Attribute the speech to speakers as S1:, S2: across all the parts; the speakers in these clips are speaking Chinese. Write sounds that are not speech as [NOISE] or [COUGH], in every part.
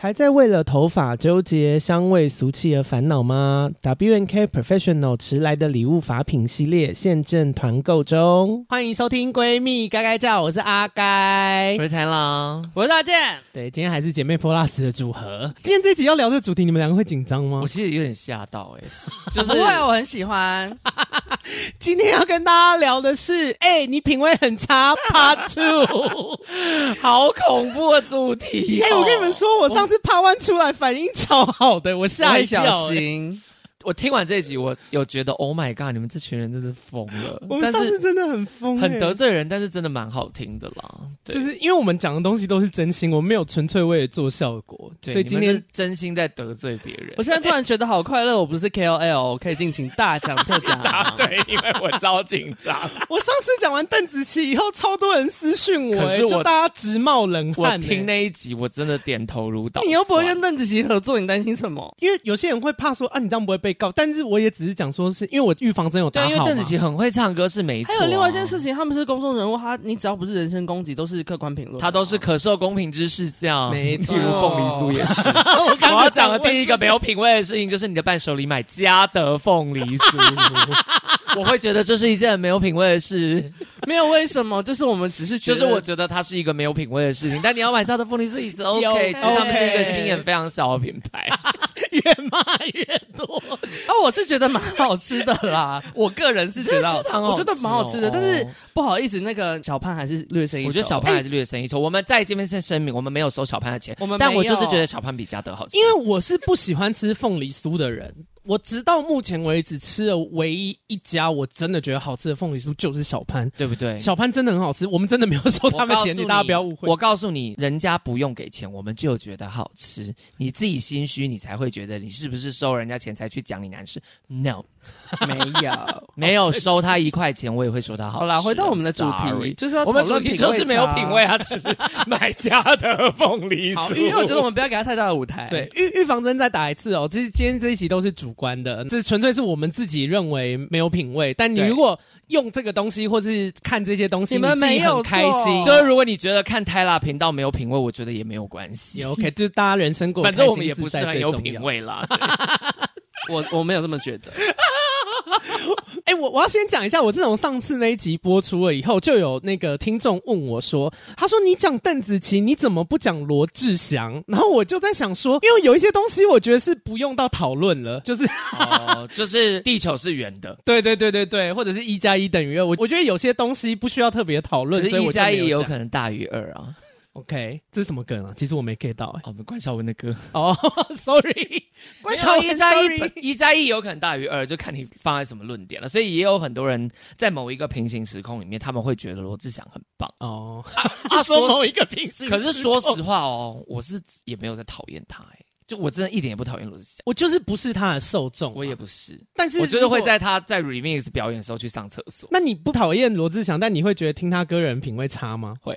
S1: 还在为了头发纠结、香味俗气而烦恼吗？W N K Professional 迟来的礼物法品系列现正团购中，欢迎收听闺蜜该该叫，我是阿该，
S2: 我是豺狼，
S3: 我是大健。
S1: 对，今天还是姐妹 Plus 的组合。今天这集要聊的主题，你们两个会紧张吗？
S2: 我其实有点吓到、欸，哎，[LAUGHS]
S3: 就是不会，我很喜欢。[LAUGHS]
S1: 今天要跟大家聊的是，哎、欸，你品味很差，Part Two，[LAUGHS]
S2: 好恐怖的主题、哦。
S1: 哎、欸，我跟你们说，我上这趴完出来反应超好的，我吓一跳、
S2: 我听完这一集，我有觉得，Oh my God，你们这群人真是疯了！[LAUGHS]
S1: 我们上次真的很疯、欸，
S2: 很得罪人，但是真的蛮好听的啦。
S1: 就是因为我们讲的东西都是真心，我们没有纯粹为了做效果，所以今天
S2: 真心在得罪别人。
S3: 我现在突然觉得好快乐，我不是 KOL，我可以尽情大讲特讲。[LAUGHS]
S2: 对，因为我超紧张。[LAUGHS]
S1: 我上次讲完邓紫棋以后，超多人私讯我、欸，可是我就大家直冒冷汗、欸。
S2: 我听那一集，我真的点头如捣。
S3: 你又不会跟邓紫棋合作，你担心什么？
S1: 因为有些人会怕说啊，你这样不会被告，但是我也。只是讲说是因为我预防针有打好，
S2: 对，因为邓紫棋很会唱歌是没错、啊。
S3: 还有另外一件事情，他们是公众人物，他你只要不是人身攻击，都是客观评论，
S2: 他都是可受公平之事项。
S1: 没错，
S2: 例如凤梨酥也是。[LAUGHS] 我刚刚讲的第一个没有品味的事情，就是你的伴手礼买嘉德凤梨酥，[LAUGHS] 我会觉得这是一件没有品味的事。
S3: 没有为什么，就是我们只是觉得，
S2: 就是我觉得它是一个没有品味的事情。但你要买嘉德凤梨酥也是 OK，其实他们是一个心眼非常小的品牌。[LAUGHS]
S1: 越骂越多
S3: 啊！[LAUGHS] 我是觉得蛮好吃的啦，[LAUGHS] 我个人是觉得，我觉得蛮好吃的。但是不好意思，那个小潘还是略胜一筹。
S2: 我觉得小潘还是略胜一筹。我们在这边先声明，我们没有收小潘的钱，
S3: 我们
S2: 但我就是觉得小潘比嘉德好吃。
S1: 因为我是不喜欢吃凤梨酥的人。我直到目前为止吃了唯一一家我真的觉得好吃的凤梨酥就是小潘，
S2: 对不对？小
S1: 潘真的很好吃，我们真的没有收他们钱，你大家不要误会。
S2: 我告诉你，人家不用给钱，我们就觉得好吃。你自己心虚，你才会觉得你是不是收人家钱才去讲你难吃？No，[LAUGHS]
S3: 没有，
S2: 没有收他一块钱，我也会说他好
S3: 啦，回到我们的主题，Sorry 就是要
S2: 我们主题就是没有品味啊，吃买家的凤梨酥。
S3: 因为我觉得我们不要给他太大的舞台。[LAUGHS]
S1: 对，预预防针再打一次哦。其实今天这一集都是主观的，这纯粹是我们自己认为没有品味，但你如果用这个东西或是看这些东西，
S3: 你们没有
S1: 开心。
S2: 就是如果你觉得看泰拉频道没有品味，我觉得也没有关
S1: 系。OK，就是大家人生过，
S2: 反正我们也不是很有品味啦。[LAUGHS]
S3: 我我没有这么觉得。[LAUGHS]
S1: 哎、欸，我我要先讲一下，我自从上次那一集播出了以后，就有那个听众问我说：“他说你讲邓紫棋，你怎么不讲罗志祥？”然后我就在想说，因为有一些东西，我觉得是不用到讨论了，[LAUGHS] 就是
S2: 哦，就是地球是圆的，
S1: 对 [LAUGHS] 对对对对，或者是一加一等于二。我我觉得有些东西不需要特别讨论，所以一加一
S2: 有可能大于二啊。
S1: OK，这是什么梗啊？其实我没 get 到哎、欸。
S2: 哦，我们关晓文的歌。
S1: 哦、[LAUGHS] oh,，Sorry，关晓文
S2: 一加一一加一有可能大于二，就看你放在什么论点了。所以也有很多人在某一个平行时空里面，他们会觉得罗志祥很棒
S1: 哦。
S2: 啊，[LAUGHS]
S1: 说某一个平行，
S2: 可是说实话哦，我是也没有在讨厌他哎、欸，就我真的一点也不讨厌罗志祥，
S1: 我就是不是他的受众、啊，
S2: 我也不是。
S1: 但是
S2: 我觉得会在他在 remix 表演的时候去上厕所。
S1: 那你不讨厌罗志祥，但你会觉得听他歌人品味差
S2: 吗？会。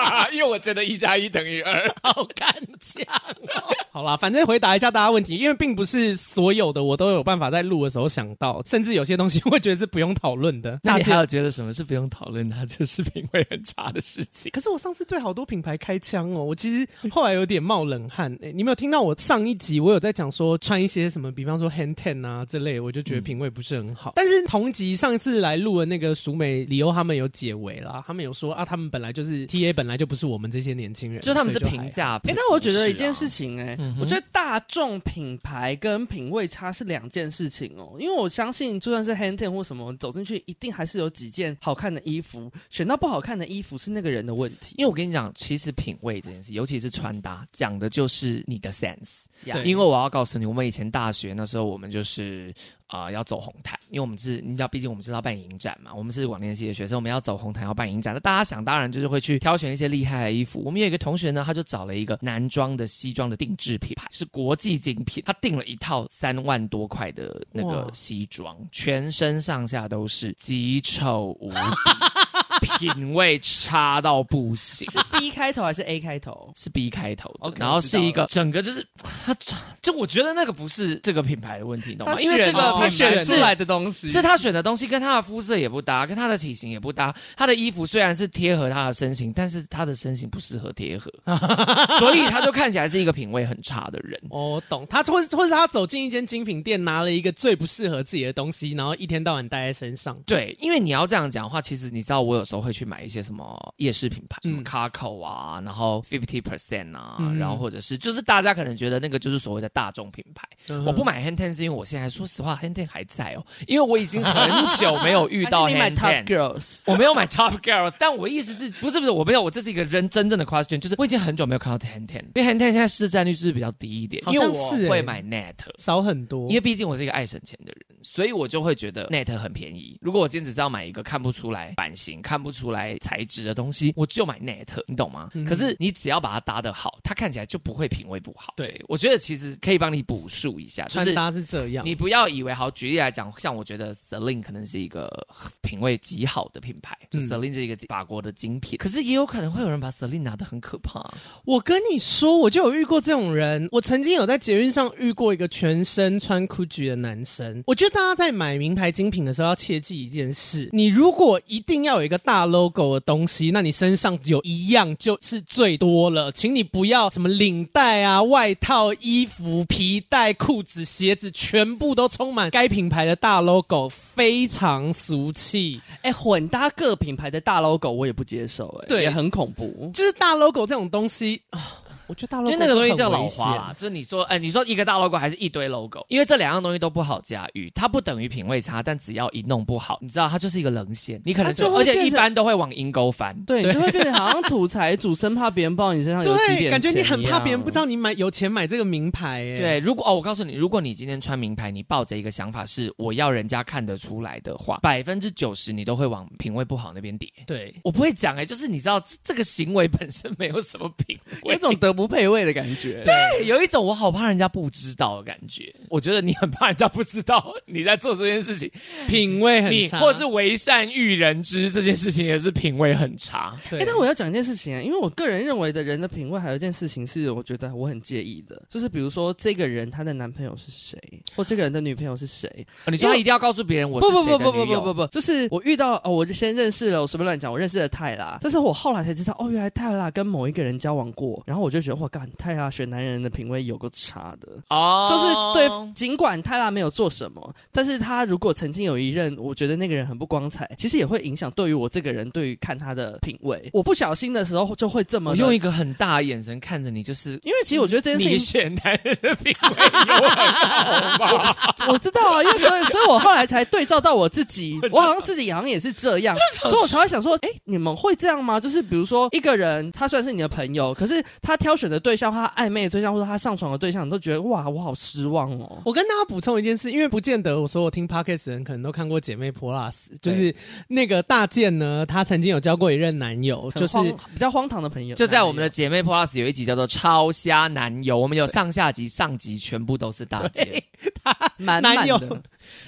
S2: 我觉得一加一等于二，[LAUGHS]
S1: 好敢讲哦。[LAUGHS] 好啦，反正回答一下大家问题，因为并不是所有的我都有办法在录的时候想到，甚至有些东西我觉得是不用讨论的。[LAUGHS]
S2: 那你还有觉得什么是不用讨论的？就是品味很差的事情。
S1: 可是我上次对好多品牌开枪哦，我其实后来有点冒冷汗。哎、欸，你没有听到我上一集我有在讲说穿一些什么，比方说 hand ten 啊这类，我就觉得品味不是很好。嗯、但是同集上一次来录的那个熟美理由他们有解围啦，他们有说啊，他们本来就是 TA，本来就不是我们这些年轻人，
S2: 就他们是平价。哎、
S3: 欸，但我觉得一件事情、欸，哎、啊，我觉得大。众品牌跟品味差是两件事情哦，因为我相信就算是 Hang Ten 或什么走进去，一定还是有几件好看的衣服。选到不好看的衣服是那个人的问题。
S2: 因为我跟你讲，其实品味这件事，尤其是穿搭，讲的就是你的 sense。
S1: 对
S2: 因为我要告诉你，我们以前大学那时候，我们就是啊、呃、要走红毯，因为我们是你知道，毕竟我们是要办影展嘛，我们是广电系的学生，我们要走红毯要办影展。那大家想当然就是会去挑选一些厉害的衣服。我们有一个同学呢，他就找了一个男装的西装的定制品牌，是国际精品，他订了一套三万多块的那个西装，全身上下都是极丑无比。品味差到不行。[LAUGHS]
S3: 是 B 开头还是 A 开头？
S2: 是 B 开头的。
S3: Okay,
S2: 然后是一个整个就是他就我觉得那个不是这个品牌的问题，懂
S3: 吗？
S2: 因为这个品牌选
S3: 出来的东西，
S2: 是他选的东西跟他的肤色也不搭，跟他的体型也不搭。他的衣服虽然是贴合他的身形，但是他的身形不适合贴合，[LAUGHS] 所以他就看起来是一个品味很差的人。
S1: 我、哦、懂，他或或者他走进一间精品店，拿了一个最不适合自己的东西，然后一天到晚带在身上。
S2: 对，因为你要这样讲的话，其实你知道，我有时候会去买一些什么夜市品牌，什么 Carco 啊，然后 Fifty Percent 啊，嗯、然后或者是就是大家可能觉得那个就是所谓的大众品牌。嗯、我不买 Hang Ten 是因为我现在说实话，Hang Ten 还在哦，因为我已经很久没有遇到 [LAUGHS] Hang
S3: Ten Girls，
S2: 我没有买 Top Girls，但我意思是不是不是我没有，我这是一个人真正的 question，就是我已经很久没有看到 Hang Ten，因为 Hang Ten 现在市占率是不是比较低一
S1: 点？
S2: 因为我会买 Net
S1: 少很多，
S2: 因为毕竟我是一个爱省钱的人，所以我就会觉得 Net 很便宜。如果我今天只是要买一个看不出来版型、看不出来材质的东西，我就买 Net，你懂吗？嗯、可是你只要把它搭得好，它看起来就不会品味不好。对，我觉得其实可以帮你补述一下，就是
S1: 穿搭是这样。
S2: 你不要以为好，举例来讲，像我觉得 Celine 可能是一个品味极好的品牌，就 Celine 是一个法国的精品，嗯、可是也有可能会有人把 Celine 拿的很可怕。
S1: 我跟你说，我就有遇过这种人。我曾经有在捷运上遇过一个全身穿 Gucci 的男生。我觉得大家在买名牌精品的时候要切记一件事：你如果一定要有一个大 logo 的东西，那你身上有一样就是最多了。请你不要什么领带啊、外套、衣服、皮带、裤子、鞋子，全部都充满该品牌的大 logo，非常俗气。
S3: 哎，混搭各品牌的大 logo 我也不接受，哎，对，也很恐怖。
S1: 就是大 logo 这种东西啊。我觉得大 logo
S2: 就那个东西叫老花啦，就是你说，哎，你说一个大 logo 还是一堆 logo？因为这两样东西都不好驾驭，它不等于品味差，但只要一弄不好，你知道它就是一个棱线，你可能就而且一般都会往阴沟翻，
S3: 对，就会变得 [LAUGHS] 好像土财主，生怕别人不知道你身上有几点钱，
S1: 感觉你很怕别人不知道你买有钱买这个名牌，哎，
S2: 对，如果哦，我告诉你，如果你今天穿名牌，你抱着一个想法是我要人家看得出来的话，百分之九十你都会往品味不好那边叠。
S1: 对，
S2: 我不会讲，哎，就是你知道这个行为本身没有什么品味，
S3: 有种得不不配位的感觉。
S2: 对。有一种我好怕人家不知道的感觉。我觉得你很怕人家不知道你在做这件事情。
S1: 品味很差。
S2: 或者是为善育人知这件事情也是品味很差。
S3: 对。但我要讲一件事情啊因为我个人认为的人的品味还有一件事情是我觉得我很介意的就是比如说这个人她的男朋友是谁或这个人的女朋友是
S2: 谁。你就他一定要告诉别人我
S3: 不不不不不不不就是我遇到哦我就先认识了我随便乱讲我认识了泰拉但是我后来才知道哦原来泰拉跟某一个人交往过然后我就觉哇，干泰拉。选男人的品味有个差的哦，就是对，尽管泰拉没有做什么，但是他如果曾经有一任，我觉得那个人很不光彩，其实也会影响对于我这个人对于看他的品味。我不小心的时候就会这么
S2: 用一个很大的眼神看着你，就是
S3: 因为其实我觉得这件事情，
S2: 你选男人的品味有 [LAUGHS]
S3: 我知道啊，因为所以，所以我后来才对照到我自己，我好像自己好像也是这样，所以我才会想说，哎，你们会这样吗？就是比如说一个人，他虽然是你的朋友，可是他挑选的对象，他暧昧的对象或者他上床的对象，你都觉得哇，我好失望哦。
S1: 我跟大家补充一件事，因为不见得我说我听 Podcast 的人可能都看过姐妹 Plus，就是那个大健呢，她曾经有交过一任男友，就是
S3: 比较荒唐的朋友。
S2: 就在我们的姐妹 Plus 有一集叫做《超瞎男友》，我们有上下集，上集全部都是大健，
S3: 他 [LAUGHS] 满满的。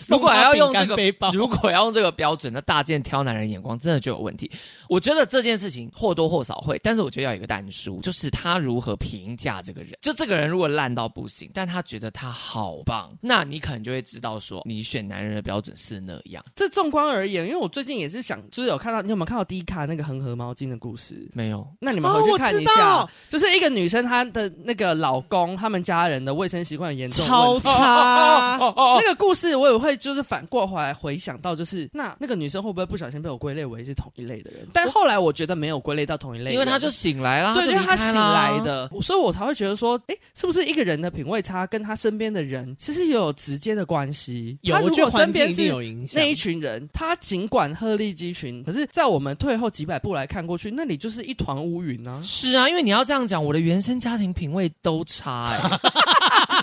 S2: 如果要用这个，如果要用这个标准，那大件挑男人眼光真的就有问题。我觉得这件事情或多或少会，但是我觉得要有一个单数，就是他如何评价这个人。就这个人如果烂到不行，但他觉得他好棒，那你可能就会知道说，你选男人的标准是那样。
S3: 这纵观而言，因为我最近也是想，就是有看到，你有没有看到 D 卡那个恒河毛巾的故事？
S2: 没有。
S3: 那你们回去看一下，就是一个女生她的那个老公，他们家人的卫生习惯严重
S1: 超差。[LAUGHS]
S3: 那个故事我也会就是反过回来回想到，就是那那个女生会不会不小心被我归类为是同一类的人？但后来我觉得没有归类到同一类，
S2: 因为她就醒来了，
S3: 对，因为她醒来的，所以我才会觉得说，哎，是不是一个人的品味差跟他身边的人其实也有直接的关系？
S1: 有，
S3: 他如果身边是
S1: 有影响。
S3: 那一群人，他尽管鹤立鸡群，可是在我们退后几百步来看过去，那里就是一团乌云啊！
S2: 是啊，因为你要这样讲，我的原生家庭品味都差哎、欸。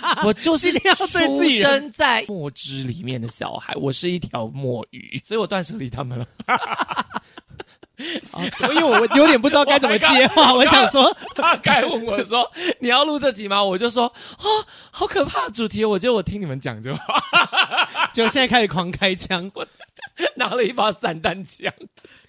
S2: [LAUGHS] [LAUGHS] 我就是出生在墨汁里面的小孩，我是一条墨鱼，[LAUGHS] 所以我断舍离他们了。
S1: 啊，[LAUGHS] 因为我有点不知道该怎么接话，我想说，
S2: 他该问我说你要录这集吗？我就说啊，好可怕的主题，我觉得我听你们讲就好。
S1: 就现在开始狂开枪，我拿了一把散弹枪。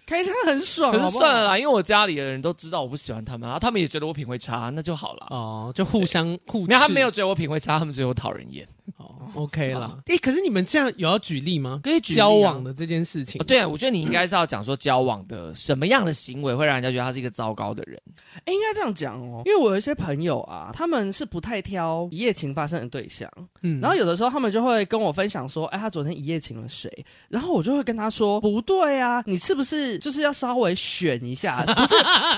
S3: 开枪很爽，
S2: 可是算了啦，因为我家里的人都知道我不喜欢他们，然后他们也觉得我品味差，那就好了。
S1: 哦，就互相互。
S2: 没有，他没有觉得我品味差，他们觉得我讨人厌。[LAUGHS]
S1: 哦，OK 啦。诶，可是你们这样有要举例吗？
S2: 可以举
S1: 交往的这件事情。
S2: 对啊，我觉得你应该是要讲说交往的什么样的行为会让人家觉得他是一个糟糕的人。
S3: 诶，应该这样讲哦，因为我有一些朋友啊，他们是不太挑一夜情发生的对象。嗯，然后有的时候他们就会跟我分享说，哎，他昨天一夜情了谁？然后我就会跟他说，不对啊，你是不是就是要稍微选一下？[LAUGHS] 不是，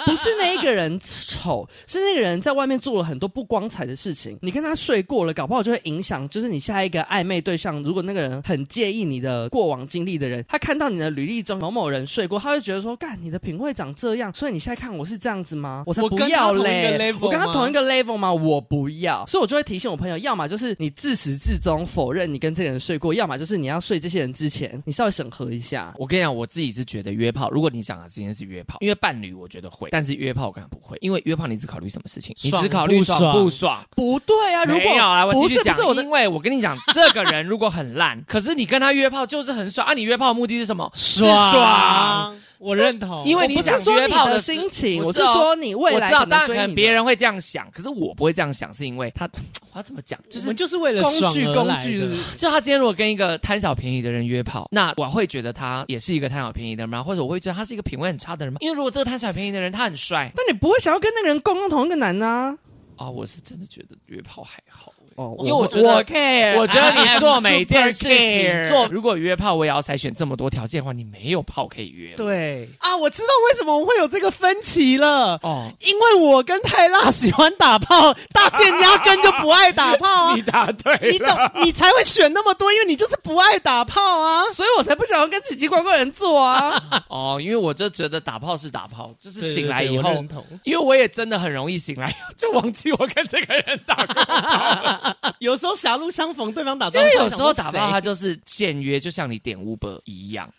S3: 不是那一个人丑，是那个人在外面做了很多不光彩的事情。你跟他睡过了，搞不好就会影响。就是你下一个暧昧对象，如果那个人很介意你的过往经历的人，他看到你的履历中某某人睡过，他会觉得说：干，你的品味长这样，所以你现在看我是这样子吗？我才不要嘞！我跟他同一个 level 吗？我不要，所以我就会提醒我朋友，要么就是你自始至终否认你跟这个人睡过，要么就是你要睡这些人之前，你稍微审核一下。
S2: 我跟你讲，我自己是觉得约炮，如果你讲的今天是约炮，因为伴侣我觉得会，但是约炮我可能不会，因为约炮你只考虑什么事情？你只考虑爽不爽？
S3: 不对啊！如果
S2: 没有啊，我继续讲，
S3: 不是我的，
S2: 因为我跟你讲。[LAUGHS] 这个人如果很烂，[LAUGHS] 可是你跟他约炮就是很爽啊！你约炮的目的是什么？
S1: 爽，爽，我认同。
S2: 因为你想约炮
S3: 的心情，我是说你未来可能追你。
S2: 当然，别人会这样想，可是我不会这样想，是因为他，我要怎么讲？就是
S1: 我们就是为了
S3: 工具，工具。
S2: 就他今天如果跟一个贪小便宜的人约炮，那我会觉得他也是一个贪小便宜的人吗？或者我会觉得他是一个品味很差的人吗？因为如果这个贪小便宜的人他很帅，
S3: 但你不会想要跟那个人共用同一个男呢？
S2: 啊，我是真的觉得约炮还好。
S3: 哦，
S2: 因为我觉得，
S3: 我 care,
S2: 我觉得你做每件事情做，如果约炮我也要筛选这么多条件的话，你没有炮可以约。
S1: 对啊，我知道为什么我会有这个分歧了。哦，因为我跟泰辣喜欢打炮，大健压根就不爱打炮啊。[LAUGHS]
S2: 你答对，
S1: 你懂，你才会选那么多，因为你就是不爱打炮啊，
S3: 所以我才不想要跟奇奇怪怪人做啊。[LAUGHS]
S2: 哦，因为我就觉得打炮是打炮，就是醒来以后，因为我也真的很容易醒来 [LAUGHS] 就忘记我跟这个人打过炮。[LAUGHS]
S1: 有时候狭路相逢，对方打，因
S2: 为有时候打炮他就是现约，就像你点 Uber 一样。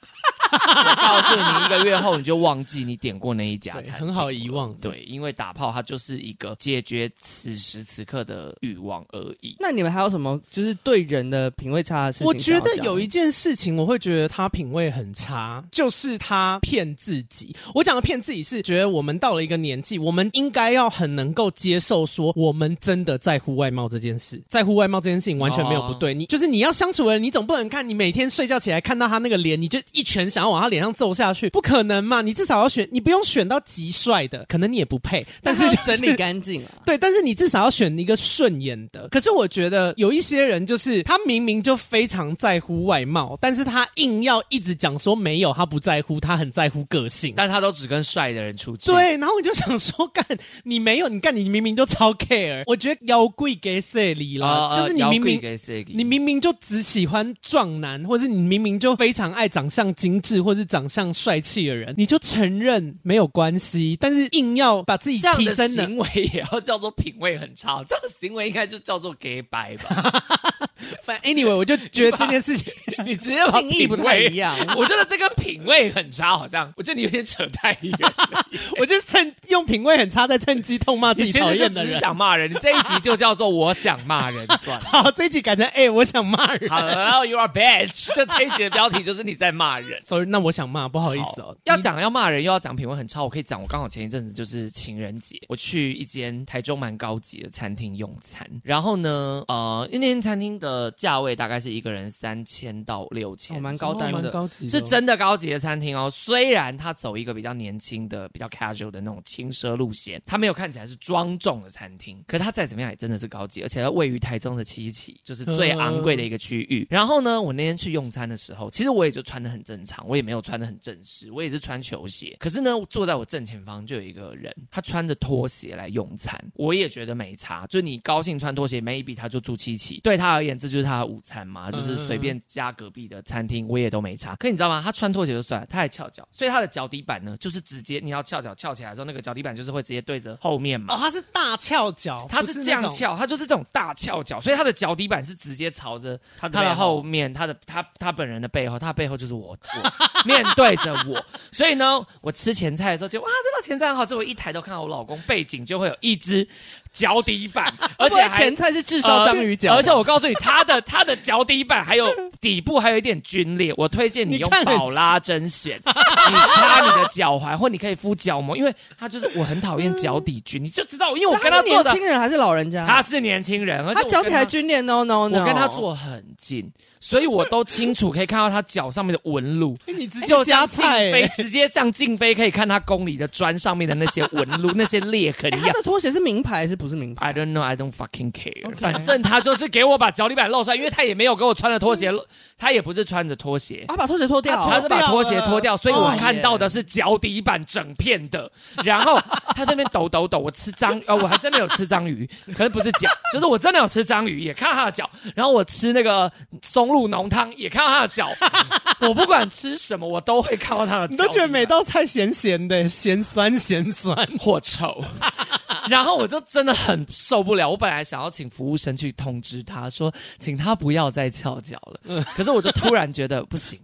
S2: 我告诉你，一个月后你就忘记你点过那一家 [LAUGHS] 餐，
S1: 很好遗忘。
S2: 对，因为打炮它就是一个解决此时此刻的欲望而已。
S3: 那你们还有什么就是对人的品味差的事情？
S1: 我觉得有一件事情我会觉得他品味很差，就是他骗自己。我讲的骗自己是觉得我们到了一个年纪，我们应该要很能够接受说我们真的在乎外貌这件事，在乎外貌这件事情完全没有不对。你就是你要相处的人，你总不能看你每天睡觉起来看到他那个脸，你就一拳想要往他脸上揍下去，不可能嘛？你至少要选，你不用选到极帅的，可能你也不配，但是、就是、
S3: 整理干净啊。[LAUGHS]
S1: 对，但是你至少要选一个顺眼的。可是我觉得有一些人，就是他明明就非常在乎外貌，但是他硬要一直讲说没有，他不在乎，他很在乎个性，
S2: 但他都只跟帅的人出去。
S1: 对，然后我就想说，干你没有，你干你明明就超 care。我觉得妖贵给谁里了，哦、就是你明明你明明就只喜欢壮男，或者是你明明就非常爱长相精致，或者是长相帅气的人，你就承认没有关系，但是硬要把自己提升的
S2: 行为也要叫做品味很差，这样的行为应该就叫做 gay 白吧。[LAUGHS]
S1: 反正 anyway，我就觉得这件事情
S2: 你，你直接把品味不太一样。我觉得这个品味很差，好像我觉得你有点扯太远。[LAUGHS]
S1: 我就趁用品味很差，在趁机痛骂自己讨厌的人。
S2: 你想骂人，你这一集就叫做我想骂人算了。[LAUGHS]
S1: 好，这一集改成哎、欸，我想骂人。
S2: 好了，You are bitch。[LAUGHS] 这这一集的标题就是你在骂人。
S1: 所以那我想骂，不好意思哦。
S2: 要讲要骂人，又要讲品味很差，我可以讲。我刚好前一阵子就是情人节，我去一间台中蛮高级的餐厅用餐，然后呢，呃，那间餐厅的。价位大概是一个人三千到六千，
S3: 蛮高端的，
S1: 高级，
S2: 是真的高级的餐厅哦。虽然它走一个比较年轻的、比较 casual 的那种轻奢路线，它没有看起来是庄重的餐厅，可是它再怎么样也真的是高级，而且它位于台中的七期，就是最昂贵的一个区域。然后呢，我那天去用餐的时候，其实我也就穿的很正常，我也没有穿的很正式，我也是穿球鞋。可是呢，坐在我正前方就有一个人，他穿着拖鞋来用餐，我也觉得没差，就你高兴穿拖鞋，maybe 他就住七期，对他而言这就是。他的午餐嘛，就是随便加隔壁的餐厅，我也都没差。可你知道吗？他穿拖鞋就算了，他还翘脚，所以他的脚底板呢，就是直接你要翘脚翘起来的时候，那个脚底板就是会直接对着后面嘛。
S1: 哦，他是大翘脚，
S2: 他是这样翘，他就是这种大翘脚，所以他的脚底板是直接朝着他的后面，他的他他本人的背后，他背后就是我，我面对着我。所以呢，我吃前菜的时候就哇，这道前菜很好吃。我一抬头看到我老公背景，就会有一只。脚底板，[LAUGHS] 而且
S3: 前菜是炙烧章鱼脚，
S2: 而且我告诉你，它的 [LAUGHS] 它的脚底板还有底部还有一点皲裂，我推荐你用宝拉针选，[LAUGHS] 你擦你的脚踝，或你可以敷脚膜，因为它就是我很讨厌脚底皲，你就知道，因为我跟他做的
S3: 年轻人还是老人家，
S2: 他是年轻人，
S3: 他脚底还皲裂，no no no，
S2: 我跟他坐很近。所以我都清楚可以看到他脚上面的纹路，[LAUGHS]
S1: 你直接加菜、欸，
S2: 直接像静飞可以看他宫里的砖上面的那些纹路、那些裂痕一样。
S3: 他的拖鞋是名牌还是不是名牌
S2: ？I don't know, I don't fucking care。反正他就是给我把脚底板露出来，因为他也没有给我穿的拖鞋，他也不是穿着拖鞋，
S3: 他把拖鞋脱掉，
S2: 他是把拖鞋脱掉，所以我看到的是脚底板整片的。然后他这边抖抖抖，我吃章，呃，[LAUGHS] 我还真的有吃章鱼，可是不是脚，就是我真的有吃章鱼，也看到他的脚。然后我吃那个松露浓汤也。看到他的脚，[LAUGHS] 我不管吃什么，我都会看到他的脚。
S1: 你都觉得每道菜咸咸的，咸酸咸酸
S2: 或臭，[LAUGHS] 然后我就真的很受不了。我本来想要请服务生去通知他说，请他不要再翘脚了。可是我就突然觉得不行，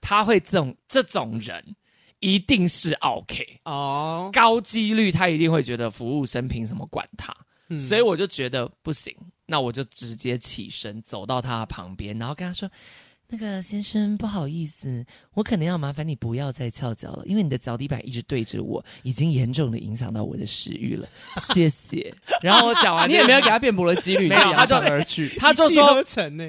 S2: 他会这种这种人一定是 OK 哦，高几率他一定会觉得服务生凭什么管他？所以我就觉得不行，那我就直接起身走到他旁边，然后跟他说。那个先生，不好意思，我可能要麻烦你不要再翘脚了，因为你的脚底板一直对着我，已经严重的影响到我的食欲了。谢谢。[LAUGHS] 然后我讲完，
S3: 你也没有给他辩驳的几率，
S2: 没有，他就而去，[LAUGHS] 他就说：“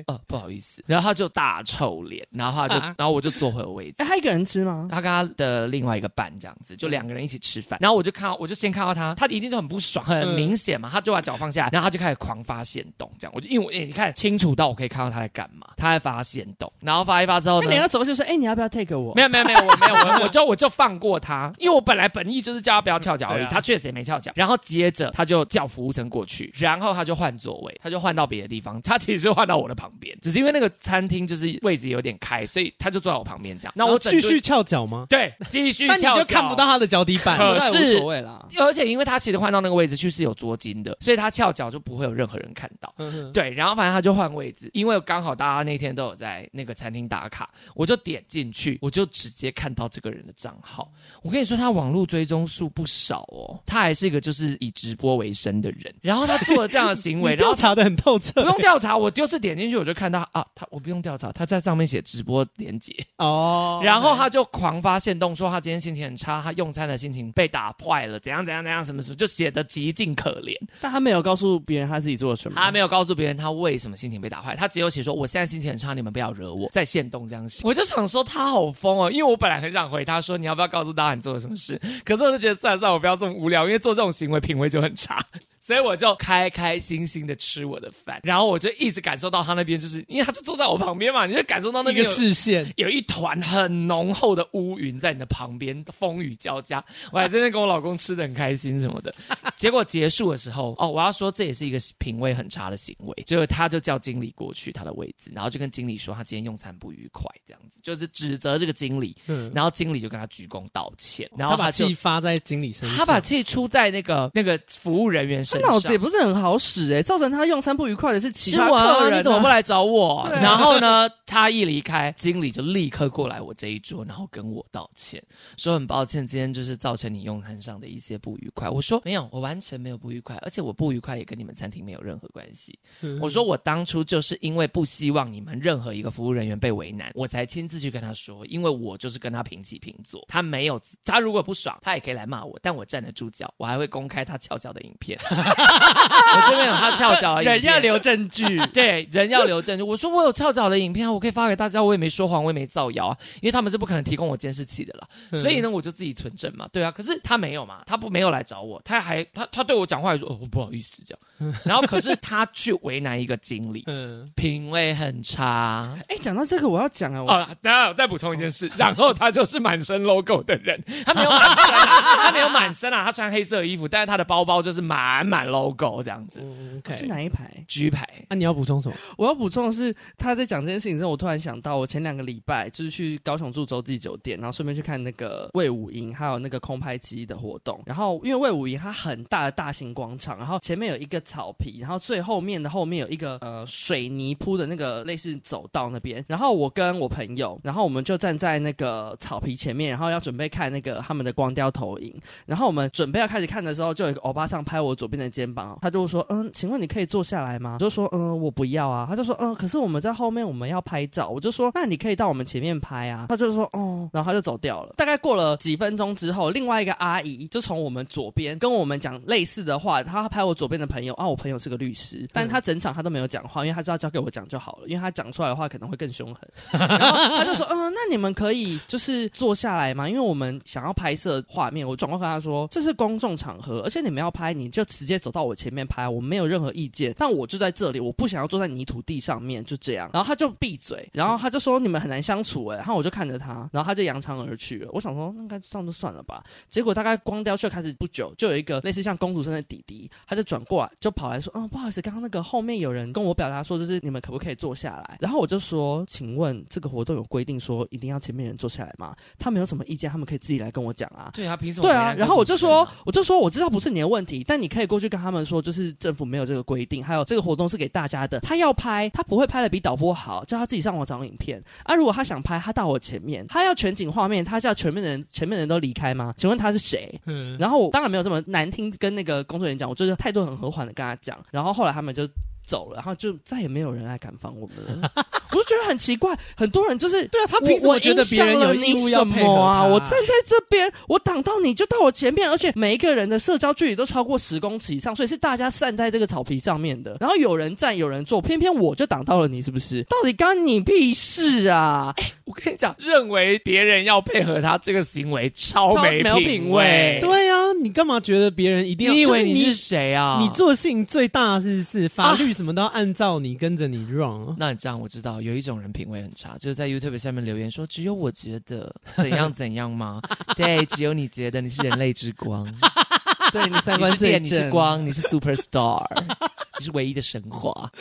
S1: 呃，
S2: 不好意思。”然后他就大臭脸，然后他就，然后我就坐回我位置。
S3: 哎，他一个人吃吗？
S2: 他跟他的另外一个伴这样子，就两个人一起吃饭。然后我就看到，我就先看到他，他一定都很不爽，很明显嘛，他就把脚放下来，然后他就开始狂发现动，这样。我就因为我，你看清楚到我可以看到他在干嘛，他在发现动。然后发一发之后呢，他
S3: 两个走过去说：“哎、欸，你要不要 take 我？”
S2: 没有没有没有，我没有我 [LAUGHS] 我就我就放过他，因为我本来本意就是叫他不要翘脚而已。啊、他确实也没翘脚。然后接着他就叫服务生过去，然后他就换座位，他就换到别的地方。他其实是换到我的旁边，只是因为那个餐厅就是位置有点开，所以他就坐在我旁边这样。那我继
S1: 续翘脚吗？
S2: 对，继续翘脚。
S1: 但你就看不到他的脚底板，
S2: 可是
S3: 无所谓啦。
S2: 而且因为他其实换到那个位置去是有桌巾的，所以他翘脚就不会有任何人看到。对，然后反正他就换位置，因为刚好大家那天都有在那个餐厅打卡。我就点进去，我就直接看到这个人的账号。我跟你说，他网络追踪数不少哦。他还是一个就是以直播为生的人。然后他做了这样的行为，[LAUGHS] 然后
S1: 调查的很透彻。
S2: 不用调查，我就是点进去，我就看到啊，他我不用调查，他在上面写直播连接哦。然后他就狂发现动说他今天心情很差，他用餐的心情被打坏了，怎样怎样怎样，什么什么，就写的极尽可怜。
S3: 但他没有告诉别人他自己做了什么，
S2: 他没有告诉别人他为什么心情被打坏，他只有写说我现在心情很差，你们不要惹我，在线动这样写。我就想说他好疯哦，因为我本来很想回他说，你要不要告诉大家你做了什么事，可是我就觉得算了算了，我不要这么无聊，因为做这种行为品味就很差。所以我就开开心心的吃我的饭，然后我就一直感受到他那边，就是因为他就坐在我旁边嘛，你就感受到那边
S1: 视线
S2: 有一团很浓厚的乌云在你的旁边，风雨交加。我还在那跟我老公吃的很开心什么的。[LAUGHS] 结果结束的时候，哦，我要说这也是一个品味很差的行为，就是他就叫经理过去他的位置，然后就跟经理说他今天用餐不愉快，这样子就是指责这个经理。嗯，然后经理就跟他鞠躬道歉，然后
S1: 他把气发在经理身上，
S2: 他把气出在那个那个服务人员身上。
S3: 脑子也不是很好使哎、欸，造成他用餐不愉快的是其他客人、啊，
S2: 你怎么不来找我？啊、然后呢，他一离开，经理就立刻过来我这一桌，然后跟我道歉，说很抱歉，今天就是造成你用餐上的一些不愉快。我说没有，我完全没有不愉快，而且我不愉快也跟你们餐厅没有任何关系。嗯、我说我当初就是因为不希望你们任何一个服务人员被为难，我才亲自去跟他说，因为我就是跟他平起平坐，他没有，他如果不爽，他也可以来骂我，但我站得住脚，我还会公开他翘脚的影片。我这边有他翘脚的影片，
S3: 人要留证据，
S2: 对，人要留证据。我说我有翘脚的影片啊，我可以发给大家，我也没说谎，我也没造谣啊，因为他们是不可能提供我监视器的啦。嗯、所以呢，我就自己存证嘛，对啊。可是他没有嘛，他不没有来找我，他还他他对我讲话也说哦不好意思这样。然后可是他去为难一个经理，[LAUGHS] 嗯，品味很差。
S3: 哎，讲到这个我要讲啊，
S2: 哦，等下我再补充一件事，然后他就是满身 logo 的人，他没有满身、啊，他没有满身啊，他穿黑色的衣服，但是他的包包就是满满满 logo 这样。子，
S3: 嗯 okay、是哪一排
S2: ？G 排。
S1: 那、啊、你要补充什么？
S3: 我要补充的是，他在讲这件事情之后，我突然想到，我前两个礼拜就是去高雄住洲际酒店，然后顺便去看那个魏武营，还有那个空拍机的活动。然后因为魏武营它很大的大型广场，然后前面有一个草皮，然后最后面的后面有一个呃水泥铺的那个类似走道那边。然后我跟我朋友，然后我们就站在那个草皮前面，然后要准备看那个他们的光雕投影。然后我们准备要开始看的时候，就有一个欧巴桑拍我左边边的肩膀，他就说：“嗯，请问你可以坐下来吗？”我就说：“嗯，我不要啊。”他就说：“嗯，可是我们在后面我们要拍照。”我就说：“那你可以到我们前面拍啊。”他就说：“哦。”然后他就走掉了。大概过了几分钟之后，另外一个阿姨就从我们左边跟我们讲类似的话。他拍我左边的朋友啊，我朋友是个律师，但他整场他都没有讲话，因为他知道交给我讲就好了，因为他讲出来的话可能会更凶狠。然后他就说：“嗯，那你们可以就是坐下来吗？因为我们想要拍摄画面。”我转过跟他说：“这是公众场合，而且你们要拍，你就直接走到我前面拍，我没有任何意见。但我就在这里，我不想要坐在泥土地上面，就这样。”然后他就闭嘴，然后他就说：“你们很难相处。”哎，然后我就看着他，然后他就扬长而去了。我想说，应该这样就算了吧。结果大概光雕秀开始不久，就有一个类似像公主生的弟弟，他就转过来，就跑来说：“嗯，不好意思，刚刚那个后面有人跟我表达说，就是你们可不可以坐下来？”然后我就说：“请问这个活动有规定说一定要前面人坐下来吗？”他们有什么意见，他们可以自己来跟我讲啊。
S2: 对啊，凭什么？
S3: 对啊，然后我就说，我就说我知道不是你的问题，但你可以过去跟他们说，就是政府没有这个规定，还有这个活动是给大家的。他要拍，他不会拍的比导播好，叫他自己上网找影片。啊，如果他想拍，他到我前面，他要全景画面，他叫前面的人前面的人都离开吗？请问他是谁？嗯，然后我当然没有这么难听，跟那个工作人员讲，我就是态度很和缓的跟他讲。然后后来他们就。走了，然后就再也没有人来敢访我们了。我就觉得很奇怪，很多人就是
S1: 对啊，他凭什么觉得别人有义务要配合啊？
S3: 我站在这边，我挡到你就到我前面，而且每一个人的社交距离都超过十公尺以上，所以是大家散在这个草皮上面的。然后有人站，有人坐，偏偏我就挡到了你，是不是？到底干你屁事啊？欸，
S2: 我跟你讲，认为别人要配合他这个行为超没品味。
S3: 品味
S1: 对啊，你干嘛觉得别人一定要？
S2: 你以为你是谁啊？
S1: 你做的事情最大是是法律。什么都要按照你跟着你 run，
S2: 那你这样我知道有一种人品味很差，就是在 YouTube 下面留言说只有我觉得怎样怎样吗？[LAUGHS] 对，只有你觉得你是人类之光，[LAUGHS]
S3: 对，你三观最正，
S2: 你是光，你是 super star，[LAUGHS] 你是唯一的神话。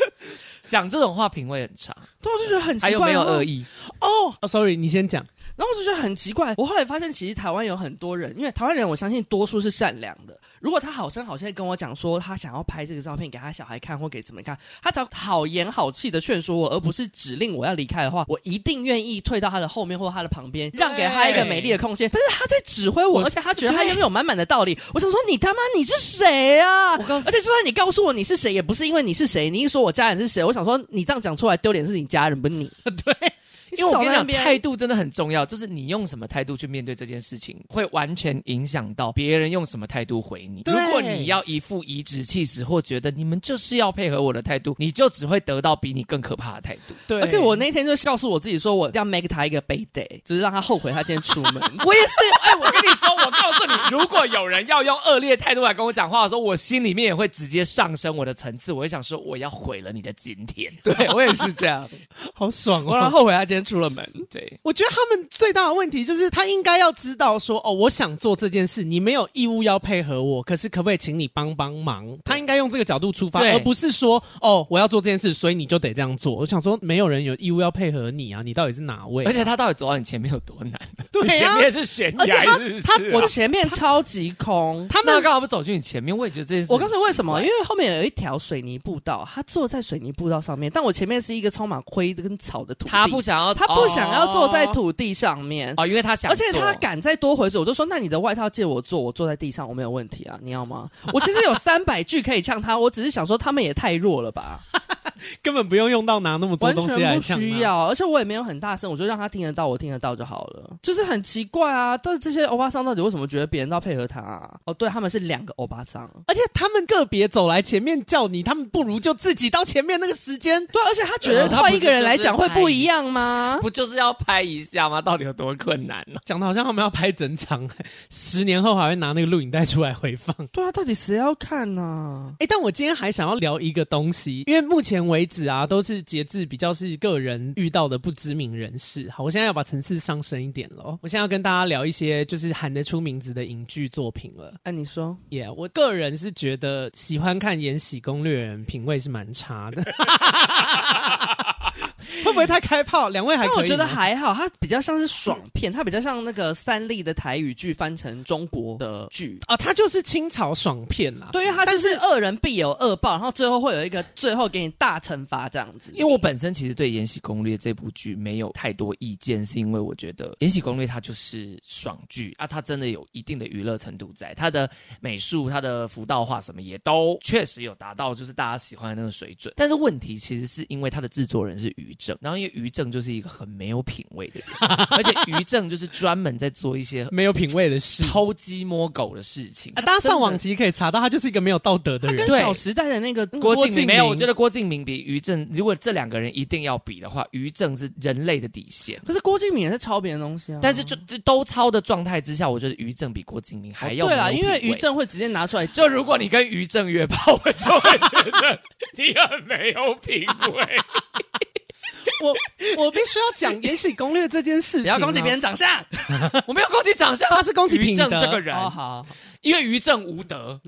S2: 讲这种话品味很差，
S3: 对，我就觉得很奇怪，
S2: 还有没有恶意？
S1: 哦、oh,，sorry，你先讲。
S3: 然后我就觉得很奇怪，我后来发现其实台湾有很多人，因为台湾人我相信多数是善良的。如果他好声好气跟我讲说他想要拍这个照片给他小孩看或给怎么看，他只要好言好气的劝说我，而不是指令我要离开的话，我一定愿意退到他的后面或他的旁边，让给他一个美丽的空间。但是他在指挥我，而且他觉得他拥有满满的道理。我想说你他妈你是谁啊？我告诉，而且就算你告诉我你是谁，也不是因为你是谁，你一说我家人是谁，我想说你这样讲出来丢脸是你家人，不是你。[LAUGHS]
S2: 对。因为我跟你讲，态度真的很重要，就是你用什么态度去面对这件事情，会完全影响到别人用什么态度回你。如果你要一副颐指气使或觉得你们就是要配合我的态度，你就只会得到比你更可怕的态度。
S3: 对，而且我那天就告诉我自己说，我要 make 他一个 bad day，就是让他后悔他今天出门。[LAUGHS]
S2: 我也是，哎，我跟你说，我告诉你，如果有人要用恶劣态度来跟我讲话的时候，我心里面也会直接上升我的层次，我会想说，我要毁了你的今天。
S3: 对，我也是这样，[LAUGHS]
S1: 好爽哦，
S3: 我让他后悔他今天出了门。
S2: 对。
S1: 我觉得他们最大的问题就是，他应该要知道说，哦，我想做这件事，你没有义务要配合我，可是可不可以请你帮帮忙？他应该用这个角度出发，而不是说，哦，我要做这件事，所以你就得这样做。我想说，没有人有义务要配合你啊，你到底是哪位啊？
S2: 而且他到底走到你前面有多难？
S1: 对啊，
S2: 前面是悬崖，
S3: 他我前面超级空，
S2: 他们刚好不走进你前面，我也觉得这件事。
S3: 我刚才为什么？因为后面有一条水泥步道，他坐在水泥步道上面，但我前面是一个充满灰跟草的土地，
S2: 他不想要，
S3: 他不想要坐在土地上面
S2: 哦，因为他想，
S3: 而且他敢再多回嘴，我就说，那你的外套借我坐，我坐在地上，我没有问题啊，你要吗？我其实有三百句可以呛他，我只是想说他们也太弱了吧。[LAUGHS]
S1: 根本不用用到拿那么多东西来呛，
S3: 不需要，而且我也没有很大声，我就让他听得到，我听得到就好了。就是很奇怪啊，但是这些欧巴桑到底为什么觉得别人都要配合他啊？哦，对，他们是两个欧巴桑，
S1: 而且他们个别走来前面叫你，他们不如就自己到前面那个时间。
S3: 对，而且他觉得换一个人来讲会不一样吗？[LAUGHS]
S2: 不就是要拍一下吗？到底有多困难呢？
S1: 讲的好像他们要拍整场，[LAUGHS] 十年后还会拿那个录影带出来回放。
S3: 对啊，到底谁要看呢？
S1: 哎，但我今天还想要聊一个东西，因为目前为止啊，都是。是节制比较是个人遇到的不知名人士。好，我现在要把层次上升一点了。我现在要跟大家聊一些就是喊得出名字的影剧作品了。
S3: 哎、啊，你说，
S1: 耶、yeah，我个人是觉得喜欢看《延禧攻略》人品味是蛮差的。[LAUGHS] [LAUGHS] 会不会太开炮？两位还可以？
S3: 我觉得还好，它比较像是爽片，它比较像那个三立的台语剧翻成中国的剧
S1: 啊，它就是清朝爽片啦。
S3: 对，因为它就是恶人必有恶报，然后最后会有一个最后给你大惩罚这样子。
S2: 因为我本身其实对《延禧攻略》这部剧没有太多意见，是因为我觉得《延禧攻略》它就是爽剧啊，它真的有一定的娱乐程度在，它的美术、它的服道化什么也都确实有达到就是大家喜欢的那个水准。但是问题其实是因为它的制作人是于正，然后因为于正就是一个很没有品味的人，[LAUGHS] 而且于正就是专门在做一些 [LAUGHS]
S1: 没有品味的事、
S2: 偷鸡摸狗的事情。
S1: 啊，大家上网其实可以查到，他就是一个没有道德的人。
S3: 他跟《小时代》的那个
S2: 郭敬明没有，我觉得郭敬明比于正，如果这两个人一定要比的话，于正是人类的底线。
S3: 可是郭敬明也是抄别人东西啊。
S2: 但是就就都抄的状态之下，我觉得于正比郭敬明还要、哦、
S3: 对啦，因为于正会直接拿出来。
S2: 就如果你跟于正约炮，我就会觉得你很没有品味。[LAUGHS]
S1: 我我必须要讲《延禧攻略》这件事情，[LAUGHS]
S3: 不要攻击别人长相，[LAUGHS]
S2: 我没有攻击长相，
S1: 他是攻击于正
S2: 这个人。
S3: 哦、好。
S2: 因为于正无德。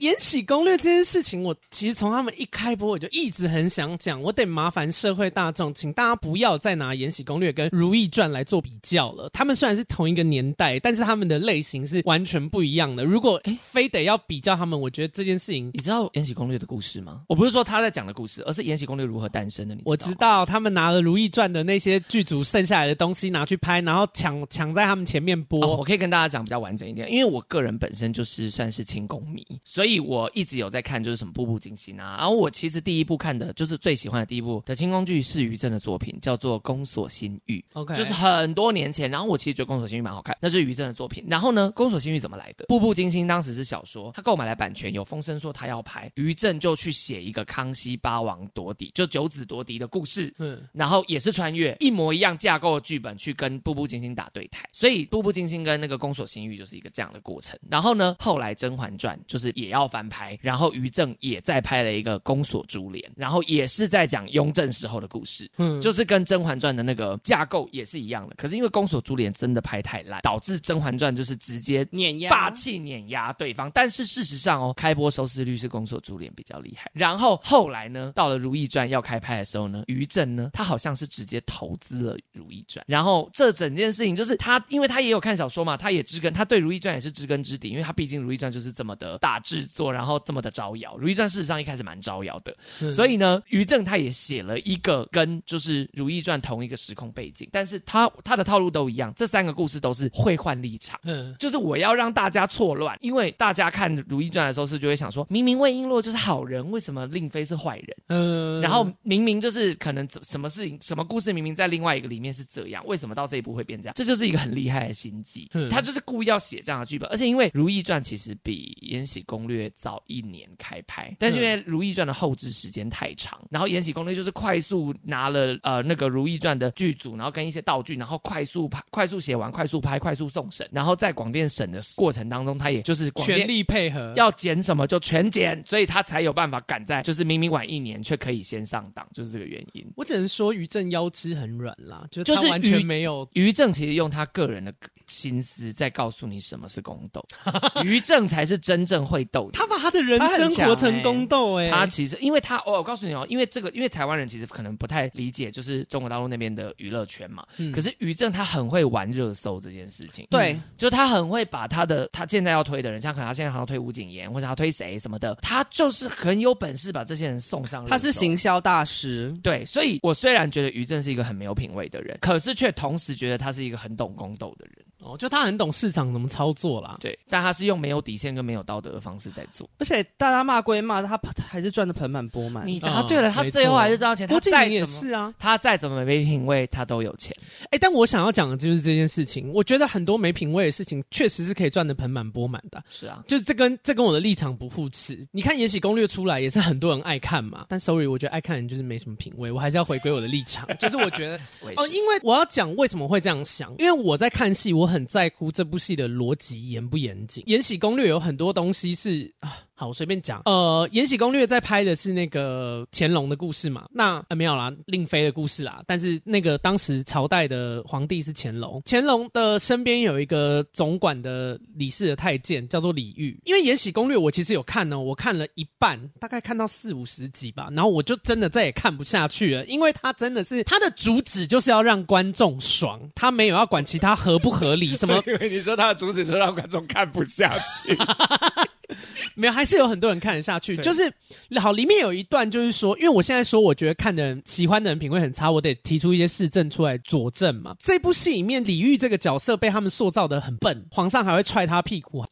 S1: 延禧攻略这件事情，我其实从他们一开播我就一直很想讲，我得麻烦社会大众，请大家不要再拿延禧攻略跟如懿传来做比较了。他们虽然是同一个年代，但是他们的类型是完全不一样的。如果哎非得要比较他们，我觉得这件事情，
S2: 你知道延禧攻略的故事吗？我不是说他在讲的故事，而是延禧攻略如何诞生的。你知道？
S1: 我知道他们拿了如懿传的那些剧组剩下来的东西拿去拍，然后抢抢在他们前面播。
S2: 哦，我可以跟大家讲比较完整一点，因为我。我个人本身就是算是清宫迷，所以我一直有在看，就是什么《步步惊心》啊。然后我其实第一部看的就是最喜欢的第一部的清宫剧是于正的作品，叫做《宫锁心玉》。OK，就是很多年前。然后我其实觉得《宫锁心玉》蛮好看，那是于正的作品。然后呢，《宫锁心玉》怎么来的？《步步惊心》当时是小说，他购买了版权，有风声说他要拍，于正就去写一个康熙八王夺嫡，就九子夺嫡的故事。嗯，然后也是穿越一模一样架构的剧本去跟《步步惊心》打对台，所以《步步惊心》跟那个《宫锁心玉》就是一个这样的过程，然后呢，后来《甄嬛传》就是也要翻拍，然后于正也再拍了一个《宫锁珠帘》，然后也是在讲雍正时候的故事，嗯，就是跟《甄嬛传》的那个架构也是一样的。可是因为《宫锁珠帘》真的拍太烂，导致《甄嬛传》就是直接碾压、霸气碾压对方。但是事实上哦，开播收视率是《宫锁珠帘》比较厉害。然后后来呢，到了《如懿传》要开拍的时候呢，于正呢，他好像是直接投资了《如懿传》，然后这整件事情就是他，因为他也有看小说嘛，他也知根，他对《如懿传》也是知根知底。因为他毕竟《如懿传》就是这么的大制作，然后这么的招摇，《如懿传》事实上一开始蛮招摇的，嗯、所以呢，于正他也写了一个跟就是《如懿传》同一个时空背景，但是他他的套路都一样，这三个故事都是会换立场，嗯，就是我要让大家错乱，因为大家看《如懿传》的时候是就会想说，明明魏璎珞就是好人，为什么令妃是坏人？嗯，然后明明就是可能什么事情、什么故事，明明在另外一个里面是这样，为什么到这一步会变这样？这就是一个很厉害的心机，嗯、他就是故意要写这样的剧本，而且因为。《如懿传》其实比《延禧攻略》早一年开拍，但是因为《如懿传》的后置时间太长，然后《延禧攻略》就是快速拿了呃那个《如懿传》的剧组，然后跟一些道具，然后快速拍、[LAUGHS] 快速写完、快速拍、快速送审，然后在广电审的过程当中，他也就是
S1: 全力配合，
S2: 要剪什么就全剪，所以他才有办法赶在就是明明晚一年却可以先上档，就是这个原因。
S1: 我只能说于正腰肢很软啦，就是他完全没有。
S2: 于正其实用他个人的心思在告诉你什么是宫斗。[LAUGHS] 于正才是真正会斗，
S1: 他把他的人生活成宫斗哎。
S2: 他其实，因为他，哦，我告诉你哦，因为这个，因为台湾人其实可能不太理解，就是中国大陆那边的娱乐圈嘛。嗯。可是于正他很会玩热搜这件事情，
S3: 对，
S2: 嗯、就他很会把他的他现在要推的人，像可能他现在好像推吴谨言，或者他推谁什么的，他就是很有本事把这些人送上。
S3: 他是行销大师，
S2: 对。所以我虽然觉得于正是一个很没有品味的人，可是却同时觉得他是一个很懂宫斗的人。
S1: 哦，就他很懂市场怎么操作啦。
S2: 对，但他是用没有底线跟没有道德的方式在做，
S3: 而且大家骂归骂，他还是赚的盆满钵满。
S2: 你答对了，他最后还是赚到钱。
S1: 郭敬明也是啊，
S2: 他再怎么没品味，他都有钱。
S1: 哎，但我想要讲的就是这件事情，我觉得很多没品味的事情，确实是可以赚的盆满钵满的。
S2: 是啊，
S1: 就这跟这跟我的立场不互斥。你看《延禧攻略》出来也是很多人爱看嘛，但 sorry，我觉得爱看人就是没什么品味。我还是要回归我的立场，就是我觉得 [LAUGHS] 哦，因为我要讲为什么会这样想，因为我在看戏，我很在乎这部戏的逻辑严不严谨。《延禧攻略》有很多东西是啊。好，我随便讲。呃，《延禧攻略》在拍的是那个乾隆的故事嘛？那、呃、没有啦，令妃的故事啦。但是那个当时朝代的皇帝是乾隆，乾隆的身边有一个总管的李氏的太监，叫做李煜。因为《延禧攻略》我其实有看呢，我看了一半，大概看到四五十集吧，然后我就真的再也看不下去了，因为他真的是他的主旨就是要让观众爽，他没有要管其他合不合理什么。[LAUGHS]
S2: 因为你说他的主旨是让观众看不下去。[LAUGHS] [LAUGHS]
S1: 没有，还是有很多人看得下去。就是好，里面有一段就是说，因为我现在说，我觉得看的人、喜欢的人品味很差，我得提出一些事证出来佐证嘛。这部戏里面，李煜这个角色被他们塑造的很笨，皇上还会踹他屁股。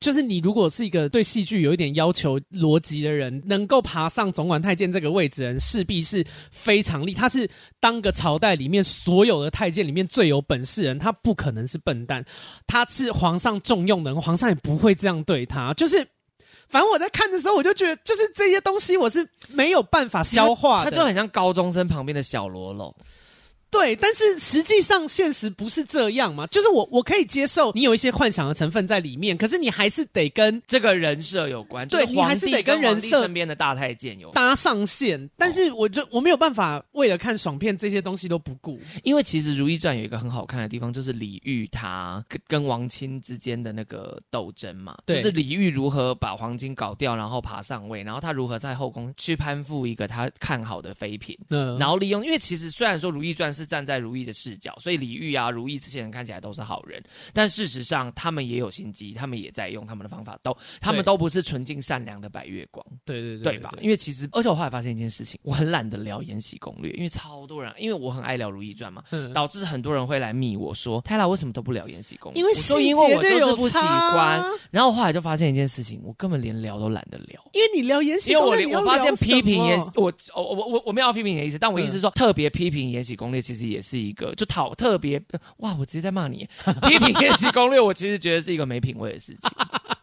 S1: 就是你如果是一个对戏剧有一点要求逻辑的人，能够爬上总管太监这个位置的人，势必是非常厉害。他是当个朝代里面所有的太监里面最有本事人，他不可能是笨蛋。他是皇上重用的人，皇上也不会这样对他。就是，反正我在看的时候，我就觉得，就是这些东西我是没有办法消化的。
S2: 他就很像高中生旁边的小喽啰。
S1: 对，但是实际上现实不是这样嘛？就是我我可以接受你有一些幻想的成分在里面，可是你还是得跟
S2: 这个人设有关。对，
S1: 你还是得跟人设
S2: 身边的大太监有
S1: 搭上线。但是我就我没有办法为了看爽片这些东西都不顾，
S2: 因为其实《如懿传》有一个很好看的地方，就是李煜他跟跟王钦之间的那个斗争嘛。对，就是李煜如何把黄金搞掉，然后爬上位，然后他如何在后宫去攀附一个他看好的妃嫔，嗯，然后利用。因为其实虽然说《如懿传》是站在如意的视角，所以李煜啊、如意这些人看起来都是好人，但事实上他们也有心机，他们也在用他们的方法，都他们都不是纯净善良的白月光，
S1: 对对对，
S2: 对吧？因为其实，而且我后来发现一件事情，我很懒得聊《延禧攻略》，因为超多人，因为我很爱聊《如懿传》嘛，导致很多人会来密我说，泰拉为什么都不聊《延禧攻略》？
S1: 因为
S2: 我说因为我就是不喜欢。然后后来就发现一件事情，我根本连聊都懒得聊，
S1: 因为你聊《延禧攻略》，
S2: 因为我我发现批评延禧，我我我我我没有要批评你的意思，但我意思是说，特别批评《延禧攻略》其实也是一个。就讨特别哇！我直接在骂你，[LAUGHS] 批评《延禧攻略》，我其实觉得是一个没品味的事情。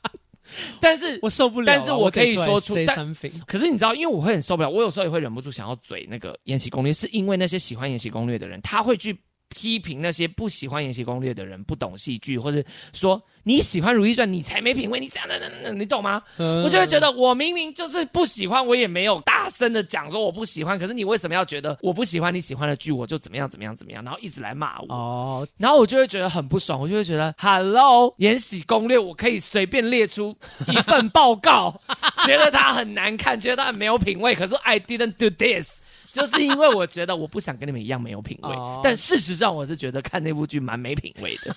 S2: [LAUGHS] 但是
S1: 我受不了，
S2: 但是我可以说出，
S1: 出
S2: 但可是你知道，因为我会很受不了，我有时候也会忍不住想要嘴那个《延禧攻略》，是因为那些喜欢《延禧攻略》的人，他会去。批评那些不喜欢《延禧攻略》的人不懂戏剧，或者说你喜欢《如懿传》，你才没品味，你这样的，你懂吗？嗯、我就会觉得我明明就是不喜欢，我也没有大声的讲说我不喜欢，可是你为什么要觉得我不喜欢你喜欢的剧，我就怎么样怎么样怎么样，然后一直来骂我？哦，然后我就会觉得很不爽，我就会觉得，Hello，《延禧攻略》，我可以随便列出一份报告，[LAUGHS] 觉得它很难看，觉得它很没有品味，可是 I didn't do this。就是因为我觉得我不想跟你们一样没有品味，但事实上我是觉得看那部剧蛮没品味的。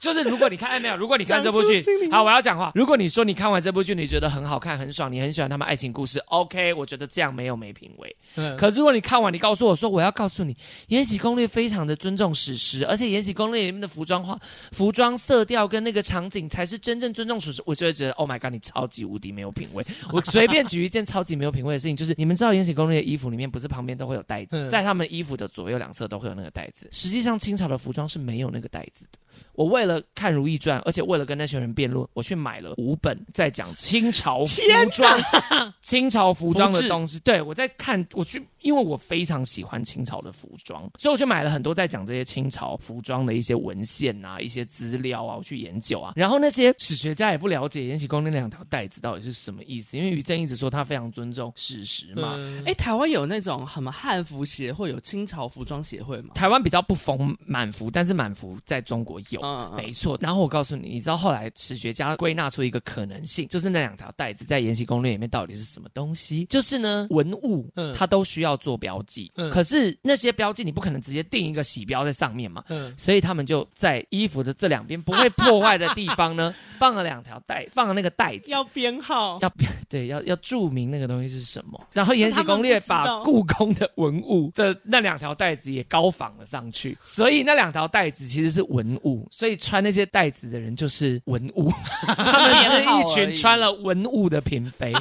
S2: 就是如果你看，哎没有，如果你看这部剧，好，我要讲话。如果你说你看完这部剧，你觉得很好看、很爽，你很喜欢他们爱情故事，OK，我觉得这样没有没品味。嗯。可是如果你看完，你告诉我说，我要告诉你，《延禧攻略》非常的尊重史实，而且《延禧攻略》里面的服装化、服装色调跟那个场景才是真正尊重史实，我就会觉得，Oh my god，你超级无敌没有品味。我随便举一件超级没有品味的事情，就是你们知道《延禧攻略》的衣服里面不是旁边都会有带子，在他们衣服的左右两侧都会有那个带子，实际上清朝的服装是没有那个带子的。我为了看《如懿传》，而且为了跟那些人辩论，我去买了五本在讲清朝服装、[LAUGHS] 清朝服装的东西。对，我在看，我去，因为我非常喜欢清朝的服装，所以我就买了很多在讲这些清朝服装的一些文献啊、一些资料啊，我去研究啊。然后那些史学家也不了解《延禧宫》那两条带子到底是什么意思，因为于正一直说他非常尊重史实嘛。
S3: 哎、嗯，台湾有那种什么汉服协会，有清朝服装协会吗？
S2: 台湾比较不封满服，但是满服在中国有。嗯，没错。然后我告诉你，你知道后来史学家归纳出一个可能性，就是那两条带子在《延禧攻略》里面到底是什么东西？就是呢，文物，嗯，它都需要做标记，嗯，可是那些标记你不可能直接定一个洗标在上面嘛，嗯，所以他们就在衣服的这两边不会破坏的地方呢，放了两条带，放了那个袋子，
S1: 要编号，
S2: 要编，[LAUGHS] 对，要要注明那个东西是什么。然后《延禧攻略》把故宫的文物的那两条带子也高仿了上去，所以那两条带子其实是文物。所以穿那些带子的人就是文物，[LAUGHS] 他们也是一群穿了文物的嫔妃。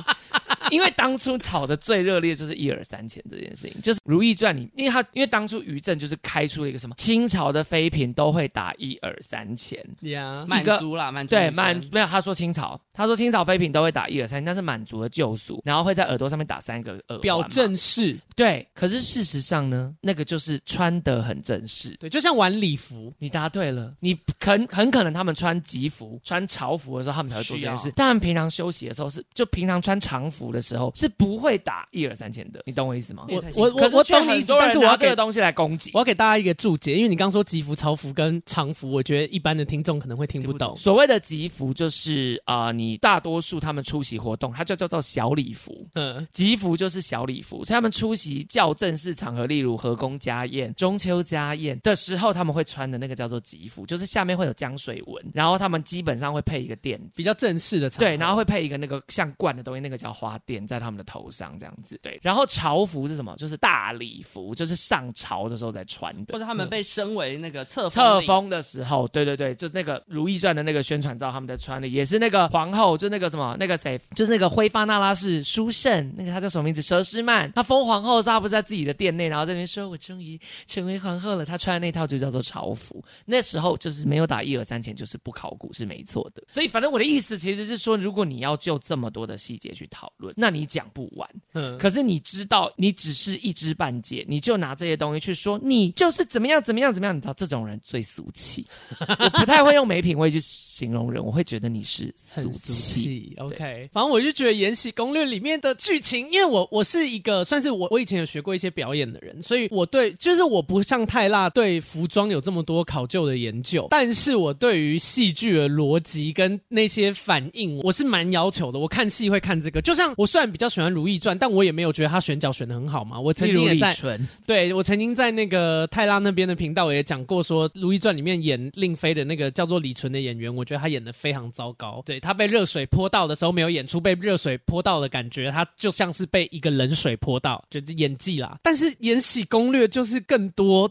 S2: 因为当初吵得最热烈就是一耳三钱这件事情，就是《如懿传》里，因为他因为当初于正就是开出了一个什么清朝的妃嫔都会打一耳三钱，
S3: 呀，满族啦，满族
S2: 对满没有他说清朝，他说清朝妃嫔都会打一耳三钱，那是满族的旧俗，然后会在耳朵上面打三个耳，
S1: 表正式。
S2: 对，可是事实上呢，那个就是穿得很正式，
S1: 对，就像晚礼服。
S2: 你答对了，你很很可能他们穿吉服、穿朝服的时候，他们才会做这件事。但平常休息的时候是，就平常穿常服的时候是不会打一耳三千的。你懂我意思吗？
S1: 我我我我懂你意思，但是我要
S2: 这个东西来攻击，
S1: 我要给大家一个注解，因为你刚刚说吉服、朝服跟常服，我觉得一般的听众可能会听不懂。
S2: 所谓的吉服就是啊、呃，你大多数他们出席活动，它就叫做小礼服。嗯，吉服就是小礼服，所以他们出席较正式场合，例如和宫家宴、中秋家宴的时候，他们会穿的那个叫做吉服，就是下面会有江水纹，然后他们基本上会配一个垫子，
S1: 比较正式的场合。
S2: 对，然后会配一个那个像冠的东西，那个叫花垫，在他们的头上这样子。对，然后朝服是什么？就是大礼服，就是上朝的时候在穿的，
S3: 或者他们被升为那个册
S2: 册封的时候，对对对，就那个《如懿传》的那个宣传照，他们在穿的也是那个皇后，就那个什么那个谁，就是那个辉发那拉氏书圣，那个他叫什么名字？佘诗曼。她封皇后的时候，她不是在自己的殿内，然后在那边说：“我终于成为皇后了。”她穿的那套就叫做朝服。那时候就是没有打一二三钱，就是不考古是没错的。所以反正我的意思其实是说，如果你要就这么多的细节去讨论，那你讲不完。嗯，可是你知道，你只是一知半解，你就拿这些东西去说，你就是怎么样怎么样怎么样，你知道这种人最俗气。[LAUGHS] 我不太会用没品味去形容人，我会觉得你是俗气。
S1: OK，反正我就觉得《延禧攻略》里面的剧情，因为我我是一个算是我我以前有学过一些表演的人，所以我对就是我不像泰辣对服装有这么多考究的研究，但是我对于戏剧的逻辑跟那些反应，我是蛮要求的。我看戏会看这个，就像我虽然比较喜欢《如懿传》，但我也没有觉得他选角选的很好嘛。我曾经也在对我曾经在那个泰拉那边的频道也讲过，说《如懿传》里面演令妃的那个叫做李纯的演员，我觉得他演的非常糟糕。对，他被热水泼到的时候没有演出被热水泼到的感觉，他就像是被一个冷水泼到，就是演技啦。但是《延禧攻略》就是更多。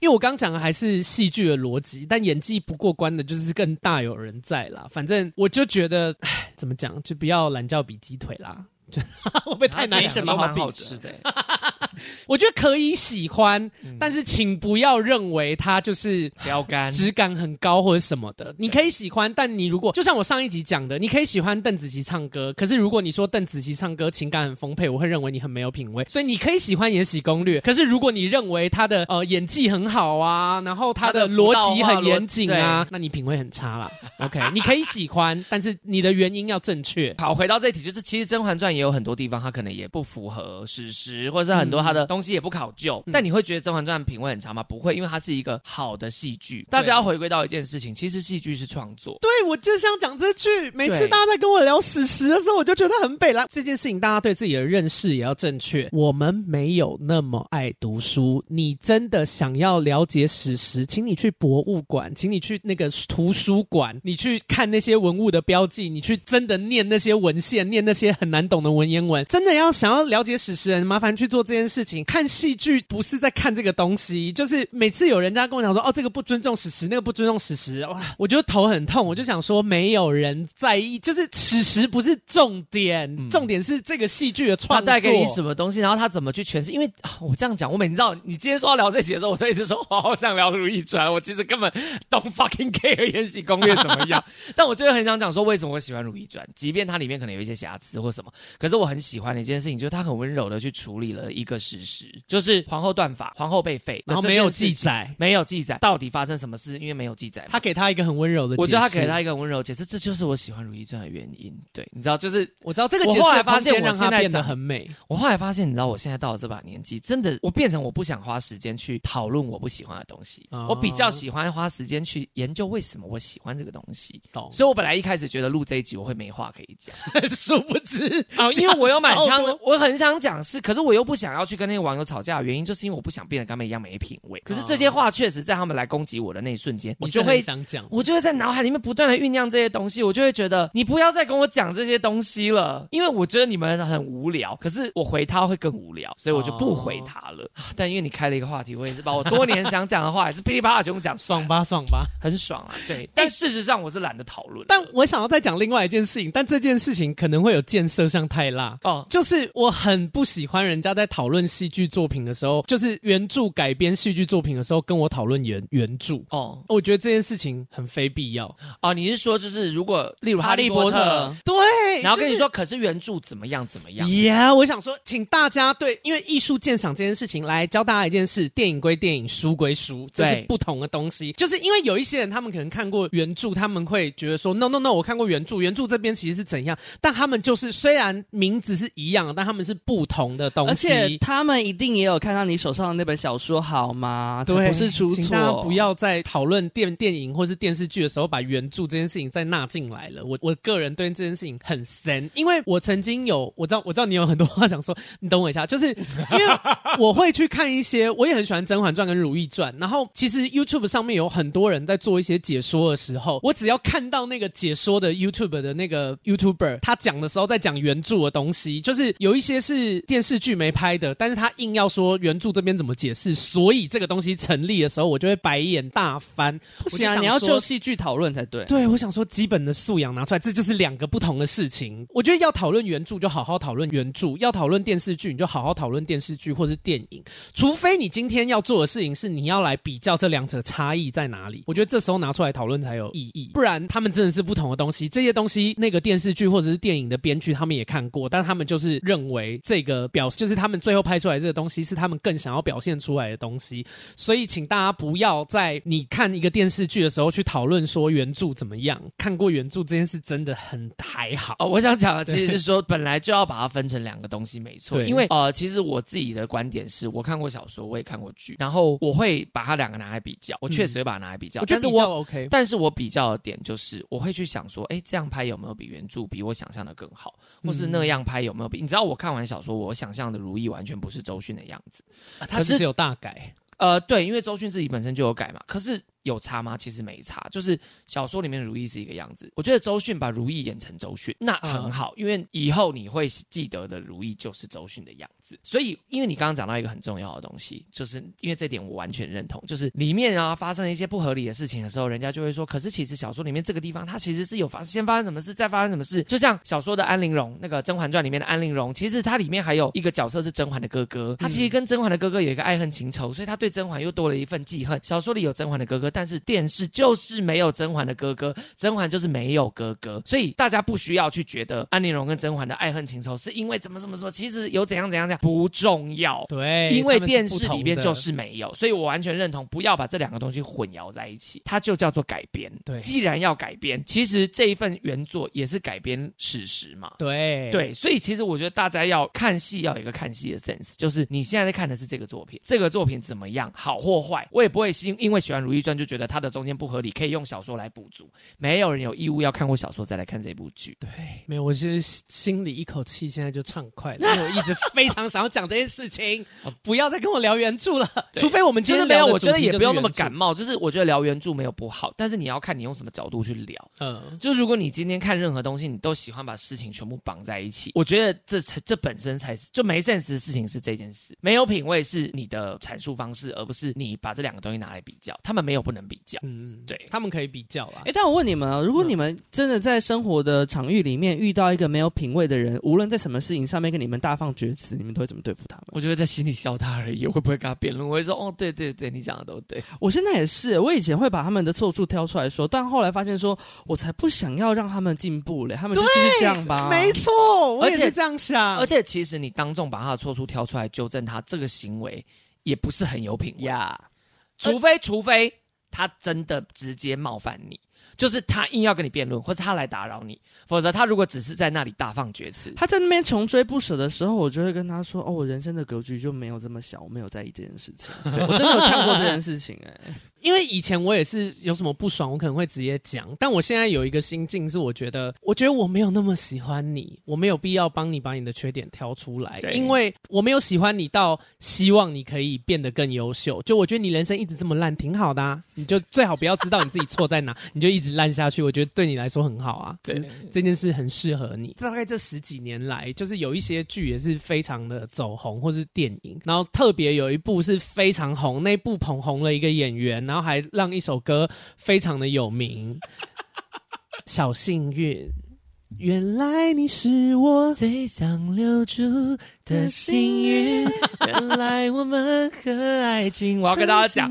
S1: 因为我刚讲的还是戏剧的逻辑，但演技不过关的，就是更大有人在啦。反正我就觉得，唉，怎么讲，就不要懒觉比鸡腿啦。就 [LAUGHS] 会不会太难？
S2: 了什么蛮好吃的。[LAUGHS] [LAUGHS]
S1: 我觉得可以喜欢，嗯、但是请不要认为它就是
S2: 标杆
S1: 质感很高或者什么的。你可以喜欢，但你如果就像我上一集讲的，你可以喜欢邓紫棋唱歌，可是如果你说邓紫棋唱歌情感很丰沛，我会认为你很没有品味。所以你可以喜欢《延禧攻略》，可是如果你认为他的呃演技很好啊，然后他的逻辑很严谨啊，那你品味很差啦。OK，你可以喜欢，[LAUGHS] 但是你的原因要正确。
S2: 好，回到这一题，就是其实《甄嬛传》也有很多地方，它可能也不符合史实，或者是很多它的东西也不考究。嗯、但你会觉得《甄嬛传》品味很差吗？不会，因为它是一个好的戏剧。大家要回归到一件事情，其实戏剧是创作。
S1: 对，我就想讲这句。每次大家在跟我聊史实的时候，我就觉得很北啦。这件事情，大家对自己的认识也要正确。我们没有那么爱读书。你真的想要了解史实，请你去博物馆，请你去那个图书馆，你去看那些文物的标记，你去真的念那些文献，念那些很难懂的文言文。真的要想要了解史实，麻烦去做这件事情。看戏剧不是在看这个东西，就是每次有人家跟我讲说，哦，这个不尊重史实，那个不尊重史实，哇，我觉得头很痛。我就想说，没有人在意，就是史实不是重点，嗯、重点是这个戏剧的创作
S2: 带给你什么东西，然后他怎么去诠释。因为、啊、我这样讲，我每次知道你今天说要聊这些的时候，我都一直说，我好想聊《如懿传》，我其实根本 don't [LAUGHS] fucking care《延禧攻略 [LAUGHS]》怎么样，但我就是很想讲说，为什么我喜欢《如懿传》，即便它里面可能有一些瑕疵或什么，可是我很喜欢的一件事情，就是它很温柔的去处理了一个事实，就是皇后断发，皇后被废，
S1: 然后没有记载，
S2: 没有记载到底发生什么事，因为没有记载。
S1: 他给他一个很温柔的解释，
S2: 我觉得他给他一个温柔解释，这就是我喜欢《如懿传》的原因。对，你知道，就是
S1: 我知道这个解释，
S2: 我后来发现我
S1: 现在变得很美。
S2: 我后来发现，你知道，我现在到了这把年纪，真的，我变成我不想花时间去讨论我不喜欢的东西，哦、我比较喜欢花时间去研究为什么我喜欢这个东西。懂。所以我本来一开始觉得录这一集我会没话可以讲，[LAUGHS]
S1: 殊不知
S2: 啊，因为我有满腔的，我很想讲是，可是我又不想要去。去跟那些网友吵架的原因，就是因为我不想变得跟他们一样没品味。可是这些话确实在他们来攻击我的那一瞬间，我就会
S1: 想讲，
S2: 我就会在脑海里面不断的酝酿这些东西，我就会觉得你不要再跟我讲这些东西了，因为我觉得你们很无聊。可是我回他会更无聊，所以我就不回他了。但因为你开了一个话题，我也是把我多年想讲的话，也是噼里啪啦全部讲，
S1: 爽吧爽吧，
S2: 很爽啊。对，但事实上我是懒得讨论。
S1: 但我想要再讲另外一件事情，但这件事情可能会有建设性太辣哦，就是我很不喜欢人家在讨论戏剧作品的时候，就是原著改编戏剧作品的时候，跟我讨论原原著哦，我觉得这件事情很非必要
S2: 哦。你是说，就是如果例如《哈利波特》，
S1: 对，
S2: 然后跟你说，可是原著怎么样怎么样？
S1: 呀，我想说，请大家对，因为艺术鉴赏这件事情，来教大家一件事：电影归电影，书归书，这是不同的东西。就是因为有一些人，他们可能看过原著，他们会觉得说，no no no，我看过原著，原著这边其实是怎样，但他们就是虽然名字是一样，但他们是不同的东西。
S3: 而且他们一定也有看到你手上的那本小说，好吗？对，不是出错。
S1: 请大家不要在讨论电电影或是电视剧的时候，把原著这件事情再纳进来了。我我个人对这件事情很深，因为我曾经有，我知道我知道你有很多话想说，你等我一下，就是因为我会去看一些，我也很喜欢《甄嬛传》跟《如懿传》，然后其实 YouTube 上面有很多人在做一些解说的时候，我只要看到那个解说的 YouTube 的那个 YouTuber，他讲的时候在讲原著的东西，就是有一些是电视剧没拍的，但是他硬要说原著这边怎么解释，所以这个东西成立的时候，我就会白眼大翻。
S3: 不行啊，你要就戏剧讨论才对。
S1: 对，我想说基本的素养拿出来，这就是两个不同的事情。我觉得要讨论原著就好好讨论原著，要讨论电视剧你就好好讨论电视剧或是电影，除非你今天要做的事情是你要来比较这两者差异在哪里。我觉得这时候拿出来讨论才有意义，不然他们真的是不同的东西。这些东西那个电视剧或者是电影的编剧他们也看过，但他们就是认为这个表就是他们最后拍出来这个东西是他们更想要表现出来的东西。所以请大家不要在你看一个电视剧的时候去讨论说原著怎么样。看过原著这件事真的很还好
S2: 哦。我想讲的其实是说，本来就要把它分成两个东西，没错。因为呃，其实我自己的观点是我看过小说，我也看过剧，然后我会把它两个拿来比较。我确实会把它拿来比较。
S1: 我觉得比较 OK，
S2: 但是我比较的点就是我会去想说，哎，这样拍有没有比原著比我想象的更好，或是那样拍有没有比？你知道我看完小说，我想象的如意完全不是周迅的样子，
S1: 他其实有大改。
S2: 呃，对，因为周迅自己本身就有改嘛，可是。有差吗？其实没差，就是小说里面的如意是一个样子。我觉得周迅把如意演成周迅，那很好，因为以后你会记得的如意就是周迅的样子。所以，因为你刚刚讲到一个很重要的东西，就是因为这点我完全认同，就是里面啊发生了一些不合理的事情的时候，人家就会说，可是其实小说里面这个地方它其实是有发生，先发生什么事，再发生什么事。就像小说的安陵容，那个《甄嬛传》里面的安陵容，其实它里面还有一个角色是甄嬛的哥哥，他其实跟甄嬛的哥哥有一个爱恨情仇，所以他对甄嬛又多了一份记恨。小说里有甄嬛的哥哥，但是电视。就是没有甄嬛的哥哥，甄嬛就是没有哥哥，所以大家不需要去觉得安陵容跟甄嬛的爱恨情仇是因为怎么怎么说，其实有怎样怎样怎样不重要。
S1: 对，
S2: 因为电视里面就是没有，所以我完全认同，不要把这两个东西混淆在一起。它就叫做改编。对，既然要改编，其实这一份原作也是改编史实嘛。
S1: 对
S2: 对，所以其实我觉得大家要看戏要有一个看戏的 sense，就是你现在在看的是这个作品，这个作品怎么样，好或坏，我也不会因因为喜欢《如懿传》就觉得它的中间不。合理，可以用小说来补足。没有人有义务要看过小说再来看这部剧。
S1: 对，没有，我其实心里一口气现在就畅快了，[LAUGHS] 因为我一直非常想要讲这件事情。[LAUGHS] 不要再跟我聊原著了，除非我们今天聊。
S2: 我觉得也不用那么感冒，就是我觉得聊原著没有不好，但是你要看你用什么角度去聊。嗯，就如果你今天看任何东西，你都喜欢把事情全部绑在一起，我觉得这才这本身才是就没 sense 的事情。是这件事没有品味，是你的阐述方式，而不是你把这两个东西拿来比较。他们没有不能比较。嗯。对，
S1: 他们可以比较啦。
S3: 哎，但我问你们啊，如果你们真的在生活的场域里面遇到一个没有品味的人，无论在什么事情上面跟你们大放厥词，你们都会怎么对付他们？
S2: 我就会在心里笑他而已，我会不会跟他辩论？我会说，哦，对对对，你讲的都对。
S3: 我现在也是，我以前会把他们的错处挑出来说，但后来发现说，我才不想要让他们进步嘞，他们就继续这样吧。[LAUGHS]
S1: 没错，我也是这样想。
S2: 而且，而且其实你当众把他的错处挑出来纠正他，这个行为也不是很有品味呀。除非，除非。他真的直接冒犯你，就是他硬要跟你辩论，或是他来打扰你，否则他如果只是在那里大放厥词，
S3: 他在那边穷追不舍的时候，我就会跟他说：“哦，我人生的格局就没有这么小，我没有在意这件事情。[LAUGHS] ”对，我真的有看过这件事情哎、欸。[LAUGHS]
S1: 因为以前我也是有什么不爽，我可能会直接讲。但我现在有一个心境是，我觉得，我觉得我没有那么喜欢你，我没有必要帮你把你的缺点挑出来，因为我没有喜欢你到希望你可以变得更优秀。就我觉得你人生一直这么烂，挺好的啊。你就最好不要知道你自己错在哪，[LAUGHS] 你就一直烂下去。我觉得对你来说很好啊。对，这件事很适合你。大概这十几年来，就是有一些剧也是非常的走红，或是电影，然后特别有一部是非常红，那部捧红了一个演员，然后还让一首歌非常的有名，小幸运。原来你是我最想留住的幸运。原来我们和爱情，
S2: 我要跟大家讲，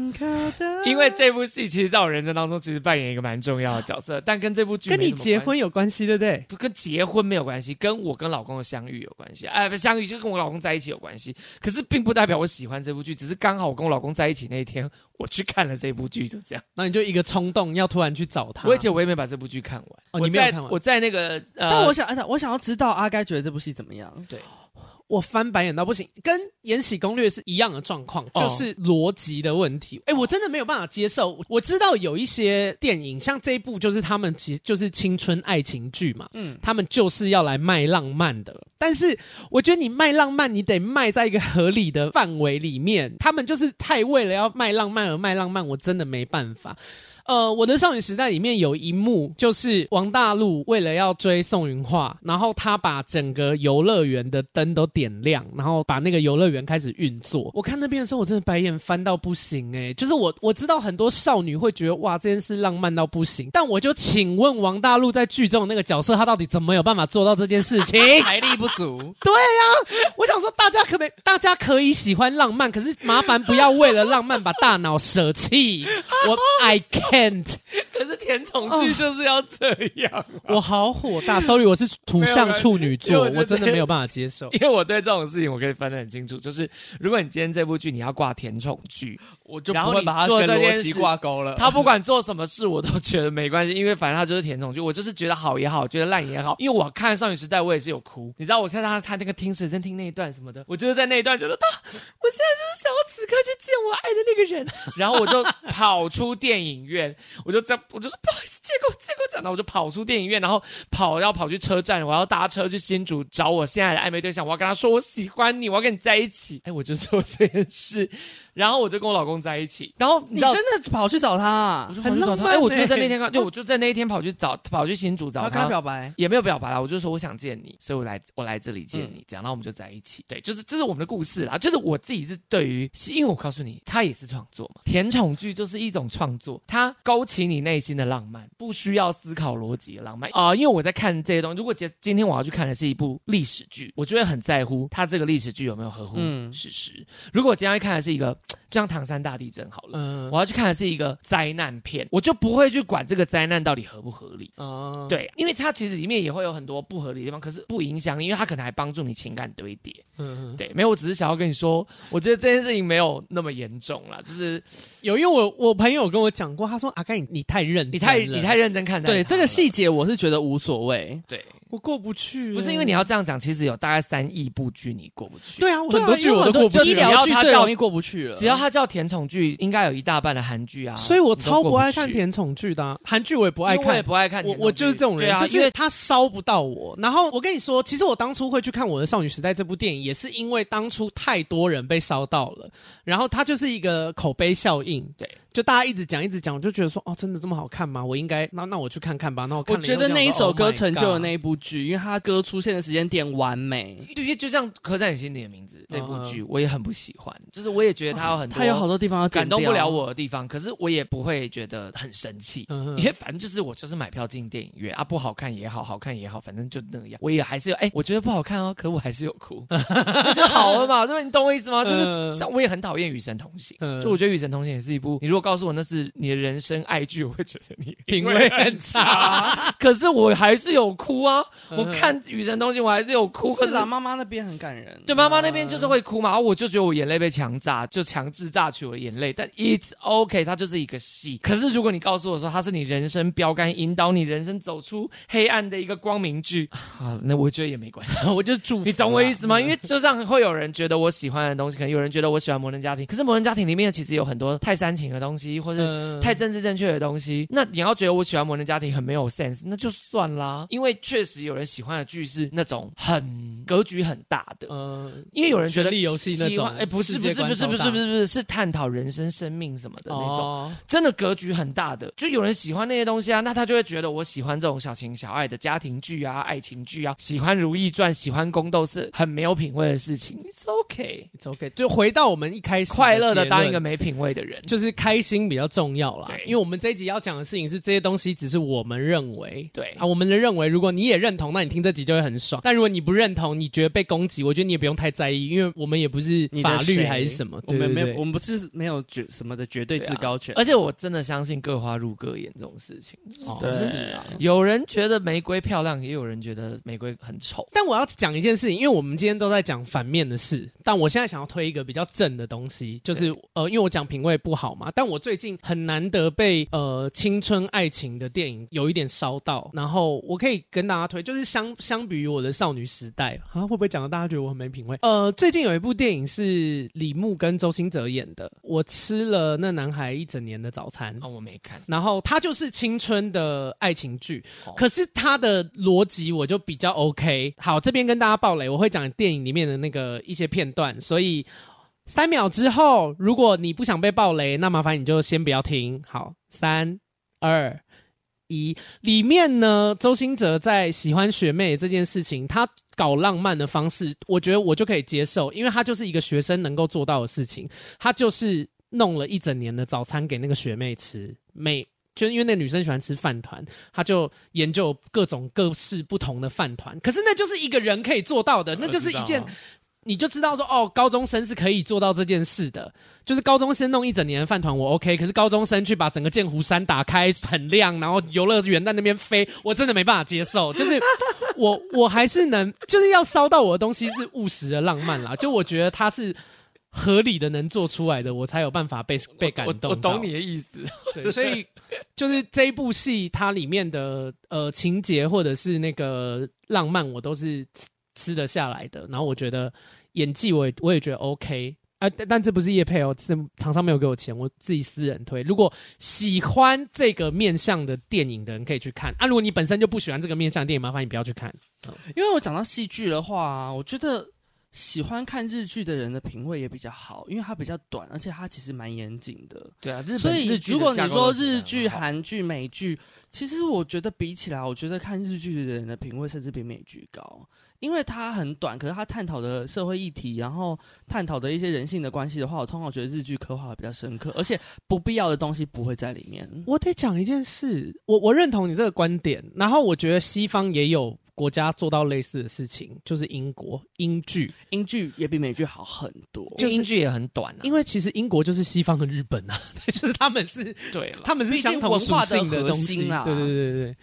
S2: 因为这部戏其实在我人生当中其实扮演一个蛮重要的角色，但跟这部剧
S1: 跟你结婚有关系，对不对？
S2: 不跟结婚没有关系，跟我跟老公的相遇有关系。哎，不相遇就跟我老公在一起有关系。可是并不代表我喜欢这部剧，只是刚好我跟我老公在一起那一天，我去看了这部剧，就这样。
S1: 那你就一个冲动要突然去找他。
S2: 而且我也没把这部剧看完。
S1: 哦，你没有看完？
S2: 我在那个，呃、
S3: 但我想，我想要知道阿该觉得这部戏怎么样？
S2: 对。
S1: 我翻白眼到不行，跟《延禧攻略》是一样的状况，就是逻辑的问题。哎、oh. 欸，我真的没有办法接受。我知道有一些电影，像这一部，就是他们其实就是青春爱情剧嘛，嗯，他们就是要来卖浪漫的。但是我觉得你卖浪漫，你得卖在一个合理的范围里面。他们就是太为了要卖浪漫而卖浪漫，我真的没办法。呃，我的少女时代里面有一幕，就是王大陆为了要追宋云画，然后他把整个游乐园的灯都点亮，然后把那个游乐园开始运作。我看那边的时候，我真的白眼翻到不行哎、欸，就是我我知道很多少女会觉得哇，这件事浪漫到不行，但我就请问王大陆在剧中的那个角色，他到底怎么有办法做到这件事情？[LAUGHS]
S3: 财力不足。[LAUGHS]
S1: 对呀、啊，我想说大家可不可以，大家可以喜欢浪漫，可是麻烦不要为了浪漫把大脑舍弃。我 I can。
S2: 可是甜宠剧就是要这样、啊
S1: 哦，我好火大。Sorry，[LAUGHS] 我是土象处女座，我，我真的没有办法接受。
S2: 因为我对这种事情我可以分得很清楚，就是如果你今天这部剧你要挂甜宠剧，我就不会把它跟逻辑挂钩了。他不管做什么事，我都觉得没关系，因为反正他就是甜宠剧。我就是觉得好也好，觉得烂也好。因为我看少女时代，我也是有哭。你知道，我看他他那个听随身听那一段什么的，我就是在那一段觉得他，我现在就是想要此刻去见我爱的那个人，[LAUGHS] 然后我就跑出电影院。我就这样，我就说不好意思，借过借过讲，然后我就跑出电影院，然后跑要跑去车站，我要搭车去新竹找我现在的暧昧对象，我要跟他说我喜欢你，我要跟你在一起。哎，我就做这件事。然后我就跟我老公在一起，然后你，
S3: 你真的跑去找他，啊，
S1: 我就跑去找他。
S2: 哎，我就在那天，就我就在那一天跑去找，跑去新竹找他，
S3: 跟他表白
S2: 也没有表白啦，我就说我想见你，所以我来我来这里见你，这样，然后我们就在一起。对，就是这是我们的故事啦，就是我自己是对于，是因为我告诉你，他也是创作嘛，甜宠剧就是一种创作，它勾起你内心的浪漫，不需要思考逻辑的浪漫啊，呃。因为我在看这些东西，如果今今天我要去看的是一部历史剧，我就会很在乎他这个历史剧有没有合乎事实。嗯，如果我今天要看的是一个，就像唐山。大地震好了，嗯，我要去看的是一个灾难片，我就不会去管这个灾难到底合不合理，哦，对，因为它其实里面也会有很多不合理的地方，可是不影响，因为它可能还帮助你情感堆叠，嗯嗯，对，没有，我只是想要跟你说，我觉得这件事情没有那么严重啦，就是
S1: 有，因为我我朋友跟我讲过，他说阿该你你太认，
S2: 你太你太认真看待，
S3: 对这个细节我是觉得无所谓，
S2: 对。
S1: 我过不去，
S2: 不是因为你要这样讲，其实有大概三亿部剧你过不去。
S1: 对啊，很多剧我都过不去。
S3: 医疗剧最容易过不去了。
S2: 只要它叫甜宠剧，应该有一大半的韩剧啊。
S1: 所以我超不爱看甜宠剧的，韩剧我也不爱看，
S2: 我也不爱看。
S1: 我我就是这种人，啊就是他烧不到我。然后我跟你说，其实我当初会去看《我的少女时代》这部电影，也是因为当初太多人被烧到了，然后它就是一个口碑效应。对。就大家一直讲一直讲，我就觉得说哦，真的这么好看吗？我应该那那我去看看吧。那我看
S3: 我觉得那一首歌成就了那一部剧，oh、因为 [LAUGHS] 他歌出现的时间点完美。
S2: 对，就像刻在你心底的名字这部剧，我也很不喜欢。就是我也觉得他有很多，
S3: 他有好多地方要
S2: 感动不了我的地方，可是我也不会觉得很生气，因为反正就是我就是买票进电影院啊，不好看也好，好看也好，反正就那样。我也还是有哎，[LAUGHS] 我觉得不好看哦，可我还是有哭，[LAUGHS] 那就好了嘛。对吧？你懂我意思吗？就是像我也很讨厌《与神同行》，就我觉得《与神同行》也是一部，你如果告诉我那是。你的人生爱剧，我会觉得你 [LAUGHS]
S1: 品味很差，
S2: 可是我还是有哭啊！我看《雨神东西》，我还是有哭。
S3: 是啊，妈妈那边很感人。
S2: 对，妈妈那边就是会哭嘛，然后我就觉得我眼泪被强榨，就强制榨取我的眼泪。但 It's OK，它就是一个戏。可是如果你告诉我说它是你人生标杆，引导你人生走出黑暗的一个光明剧，啊，那我觉得也没关系。[LAUGHS] 我就祝福，你懂我意思吗？因为就像会有人觉得我喜欢的东西，可能有人觉得我喜欢《摩登家庭》，可是《摩登家庭》里面其实有很多太煽情的东东西，或是太政治正确的东西，那你要觉得我喜欢摩登家庭很没有 sense，那就算啦。因为确实有人喜欢的剧是那种很格局很大的，嗯，因为有人觉得
S1: 游戏那种，
S2: 哎，不是不是不是不是不是不是是探讨人生生命什么的那种，真的格局很大的，就有人喜欢那些东西啊，那他就会觉得我喜欢这种小情小爱的家庭剧啊，爱情剧啊，喜欢《如懿传》，喜欢宫斗是很没有品味的事情。It's OK，It's
S1: OK，就回到我们一开始
S2: 快乐的当一个没品味的人，
S1: 就是开心比较重要啦。对，因为我们这一集要讲的事情是这些东西只是我们认为，
S2: 对
S1: 啊，我们的认为，如果你也认同，那你听这集就会很爽。但如果你不认同，你觉得被攻击，我觉得你也不用太在意，因为我们也不是法律还是什么，
S3: 我们没有，我们不是没有绝什么的绝对至高权。
S2: 而且我真的相信各花入各眼这种事情。哦对，有人觉得玫瑰漂亮，也有人觉得玫瑰很丑。
S1: 但我要讲一件事情，因为我们今天都在讲反面的事，但我现在想要推一个比较正的东西，就是呃，因为我讲品味不好嘛，但我最近很难得被呃青春爱情的电影有一点烧到，然后我可以跟大家推，就是相相比于我的少女时代啊，会不会讲到大家觉得我很没品味？呃，最近有一部电影是李牧跟周星哲演的，我吃了那男孩一整年的早餐
S2: 哦，我没看，
S1: 然后他就是青春的爱情剧，哦、可是他的逻辑我就比较 OK。好，这边跟大家爆雷，我会讲电影里面的那个一些片段，所以。三秒之后，如果你不想被爆雷，那麻烦你就先不要听。好，三、二、一。里面呢，周兴哲在喜欢学妹这件事情，他搞浪漫的方式，我觉得我就可以接受，因为他就是一个学生能够做到的事情。他就是弄了一整年的早餐给那个学妹吃，每就因为那女生喜欢吃饭团，他就研究各种各式不同的饭团。可是那就是一个人可以做到的，那就是一件。你就知道说哦，高中生是可以做到这件事的，就是高中生弄一整年的饭团我 OK，可是高中生去把整个剑湖山打开很亮，然后游乐园在那边飞，我真的没办法接受。就是我 [LAUGHS] 我还是能，就是要烧到我的东西是务实的浪漫啦，就我觉得它是合理的能做出来的，我才有办法被被感动。
S2: 我懂你的意思，
S1: 对，所以就是这一部戏它里面的呃情节或者是那个浪漫，我都是。吃得下来的，然后我觉得演技我也我也觉得 OK 啊，但但这不是叶配哦，这厂商没有给我钱，我自己私人推。如果喜欢这个面向的电影的人可以去看啊，如果你本身就不喜欢这个面向的电影，麻烦你不要去看。
S3: 嗯，因为我讲到戏剧的话，我觉得喜欢看日剧的人的品味也比较好，因为它比较短，而且它其实蛮严谨的。
S2: 对啊，日
S3: 所以如果你说日剧、韩剧、美剧，其实我觉得比起来，我觉得看日剧的人的品味甚至比美剧高。因为它很短，可是它探讨的社会议题，然后探讨的一些人性的关系的话，我通常觉得日剧刻画的比较深刻，而且不必要的东西不会在里面。
S1: 我得讲一件事，我我认同你这个观点，然后我觉得西方也有国家做到类似的事情，就是英国英剧，
S3: 英剧也比美剧好很多，
S2: 就英剧也很短啊。
S1: 因为其实英国就是西方和日本啊，[LAUGHS] 就是他们是
S2: 对了，
S1: 他们是相同属性的东西
S3: 啊，
S1: 对对对对对，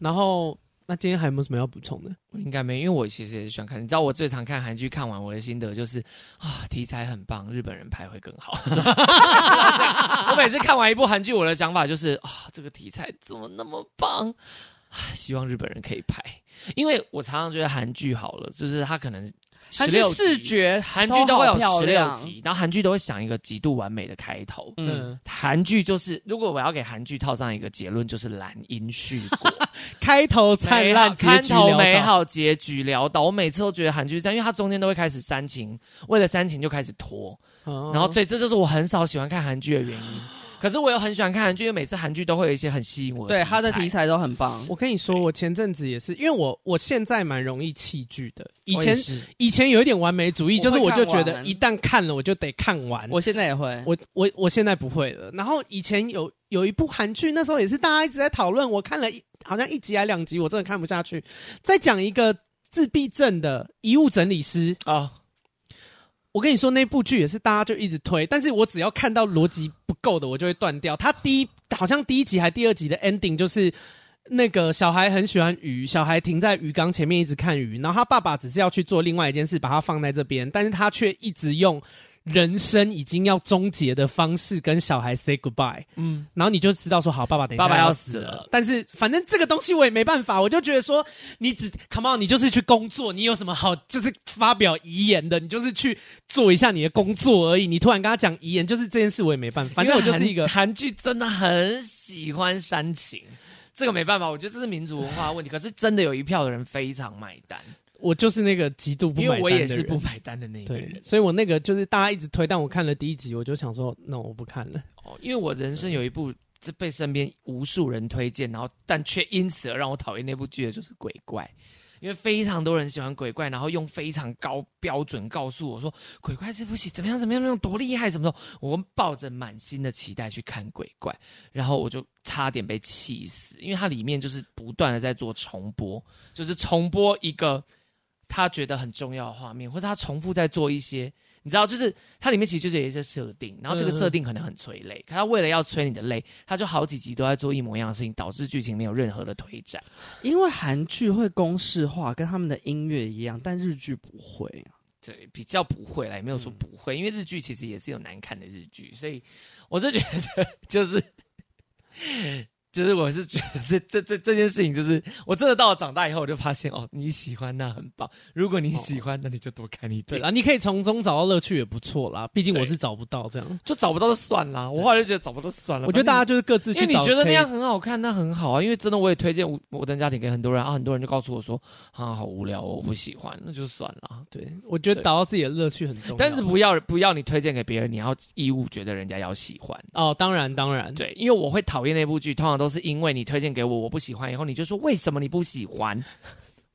S1: 然后。那今天还有没有什么要补充的？
S2: 应该没，因为我其实也是喜欢看。你知道我最常看韩剧，看完我的心得就是啊，题材很棒，日本人拍会更好。[LAUGHS] 我每次看完一部韩剧，我的想法就是啊，这个题材怎么那么棒？希望日本人可以拍，因为我常常觉得韩剧好了，就是他可能。
S3: 韩剧视觉，
S2: 韩剧都会有十六集，然后韩剧都会想一个极度完美的开头。嗯，韩剧就是，如果我要给韩剧套上一个结论，就是蓝因续果，[LAUGHS]
S1: 开头灿烂，
S2: 开头美好，结局潦倒。我每次都觉得韩剧这样，因为它中间都会开始煽情，为了煽情就开始拖，然后所以这就是我很少喜欢看韩剧的原因。可是我又很喜欢看韩剧，因为每次韩剧都会有一些很吸引我的。
S3: 对，它的题材都很棒。
S1: 我跟你说，我前阵子也是，因为我我现在蛮容易弃剧的。以前以前有一点完美主义，就是我就觉得一旦看了我就得看完。
S3: 我现在也会，
S1: 我我我现在不会了。然后以前有有一部韩剧，那时候也是大家一直在讨论，我看了一好像一集还两集，我真的看不下去。再讲一个自闭症的遗物整理师啊。哦我跟你说，那部剧也是大家就一直推，但是我只要看到逻辑不够的，我就会断掉。他第一好像第一集还第二集的 ending 就是那个小孩很喜欢鱼，小孩停在鱼缸前面一直看鱼，然后他爸爸只是要去做另外一件事，把它放在这边，但是他却一直用人生已经要终结的方式跟小孩 say goodbye，嗯，然后你就知道说好，爸爸等一下
S2: 爸爸要
S1: 死了。但是反正这个东西我也没办法，我就觉得说你只 come on，你就是去工作，你有什么好就是发表遗言的？你就是去做一下你的工作而已。你突然跟他讲遗言，就是这件事我也没办法。反正我就是一个
S2: 韩剧，真的很喜欢煽情，这个没办法，我觉得这是民族文化问题。可是真的有一票的人非常买单。
S1: 我就是那个极度不买单的人，
S2: 因为我也是不买单的那一个人，
S1: 所以我那个就是大家一直推，但我看了第一集，我就想说，那我不看了。
S2: 哦，因为我人生有一部是被身边无数人推荐，然后但却因此而让我讨厌那部剧的，就是《鬼怪》，因为非常多人喜欢《鬼怪》，然后用非常高标准告诉我说，《鬼怪》这部戏怎么样怎么样，那种多厉害，什么时候？我抱着满心的期待去看《鬼怪》，然后我就差点被气死，因为它里面就是不断的在做重播，就是重播一个。他觉得很重要的画面，或者他重复在做一些，你知道，就是它里面其实就是有一些设定，然后这个设定可能很催泪，可他为了要催你的泪，他就好几集都在做一模一样的事情，导致剧情没有任何的推展。
S3: 因为韩剧会公式化，跟他们的音乐一样，但日剧不会啊。
S2: 对，比较不会啦，也没有说不会，嗯、因为日剧其实也是有难看的日剧，所以我是觉得就是。就是我是觉得这这这这件事情，就是我真的到了长大以后，我就发现哦，你喜欢那很棒。如果你喜欢，那你就多看一点。
S1: 对啦，你可以从中找到乐趣也不错啦。毕竟我是找不到这样，
S2: 就找不到就算啦。我后来就觉得找不到就算了。
S1: 我觉得大家就是各自去找。
S2: 因为你觉得那样很好看，那很好啊。因为真的我也推荐我我的家庭给很多人啊，很多人就告诉我说啊，好无聊，我不喜欢，那就算了。
S1: 对，我觉得找到自己的乐趣很重要。
S2: 但是不要不要你推荐给别人，你要义务觉得人家要喜欢
S1: 哦。当然当然，
S2: 对，因为我会讨厌那部剧，通常都是因为你推。荐给我，我不喜欢。以后你就说为什么你不喜欢，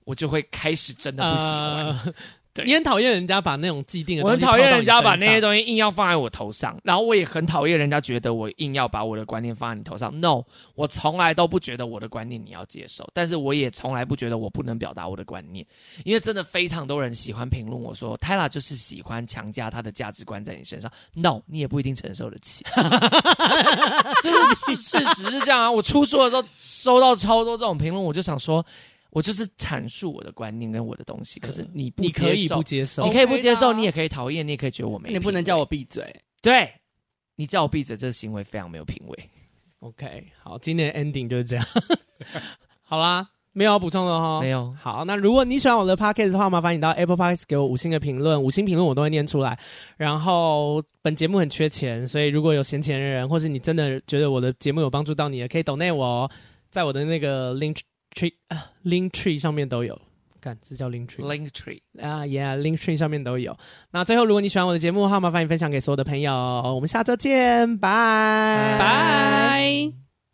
S2: 我就会开始真的不喜欢。对，
S1: 你很讨厌人家把那种既定的，
S2: 我很讨厌人家把那些东西硬要放在我头上，然后我也很讨厌人家觉得我硬要把我的观念放在你头上。No，我从来都不觉得我的观念你要接受，但是我也从来不觉得我不能表达我的观念，因为真的非常多人喜欢评论我说，Tyla 就是喜欢强加他的价值观在你身上。No，你也不一定承受得起。[LAUGHS] 就是事实是这样啊！我出书的时候收到超多这种评论，我就想说，我就是阐述我的观念跟我的东西。可是你不，你可以不接受，你可以不接受，你也可以讨厌，你也可以觉得我没。
S3: 你不能叫我闭嘴，
S2: 对，你叫我闭嘴，这个行为非常没有品味。
S1: OK，好，今天的 ending 就是这样。[LAUGHS] 好啦。没有要补充的哈，
S2: 没有。
S1: 好，那如果你喜欢我的 podcast 的话，麻烦你到 Apple Podcast 给我五星的评论，五星评论我都会念出来。然后本节目很缺钱，所以如果有闲钱的人，或是你真的觉得我的节目有帮助到你也，可以 donate 我哦，在我的那个 link tree 啊 link tree 上面都有。看，这叫 link tree。
S2: link tree
S1: 啊、uh,，yeah，link tree 上面都有。那最后，如果你喜欢我的节目的话，麻烦你分享给所有的朋友。我们下周见，拜拜。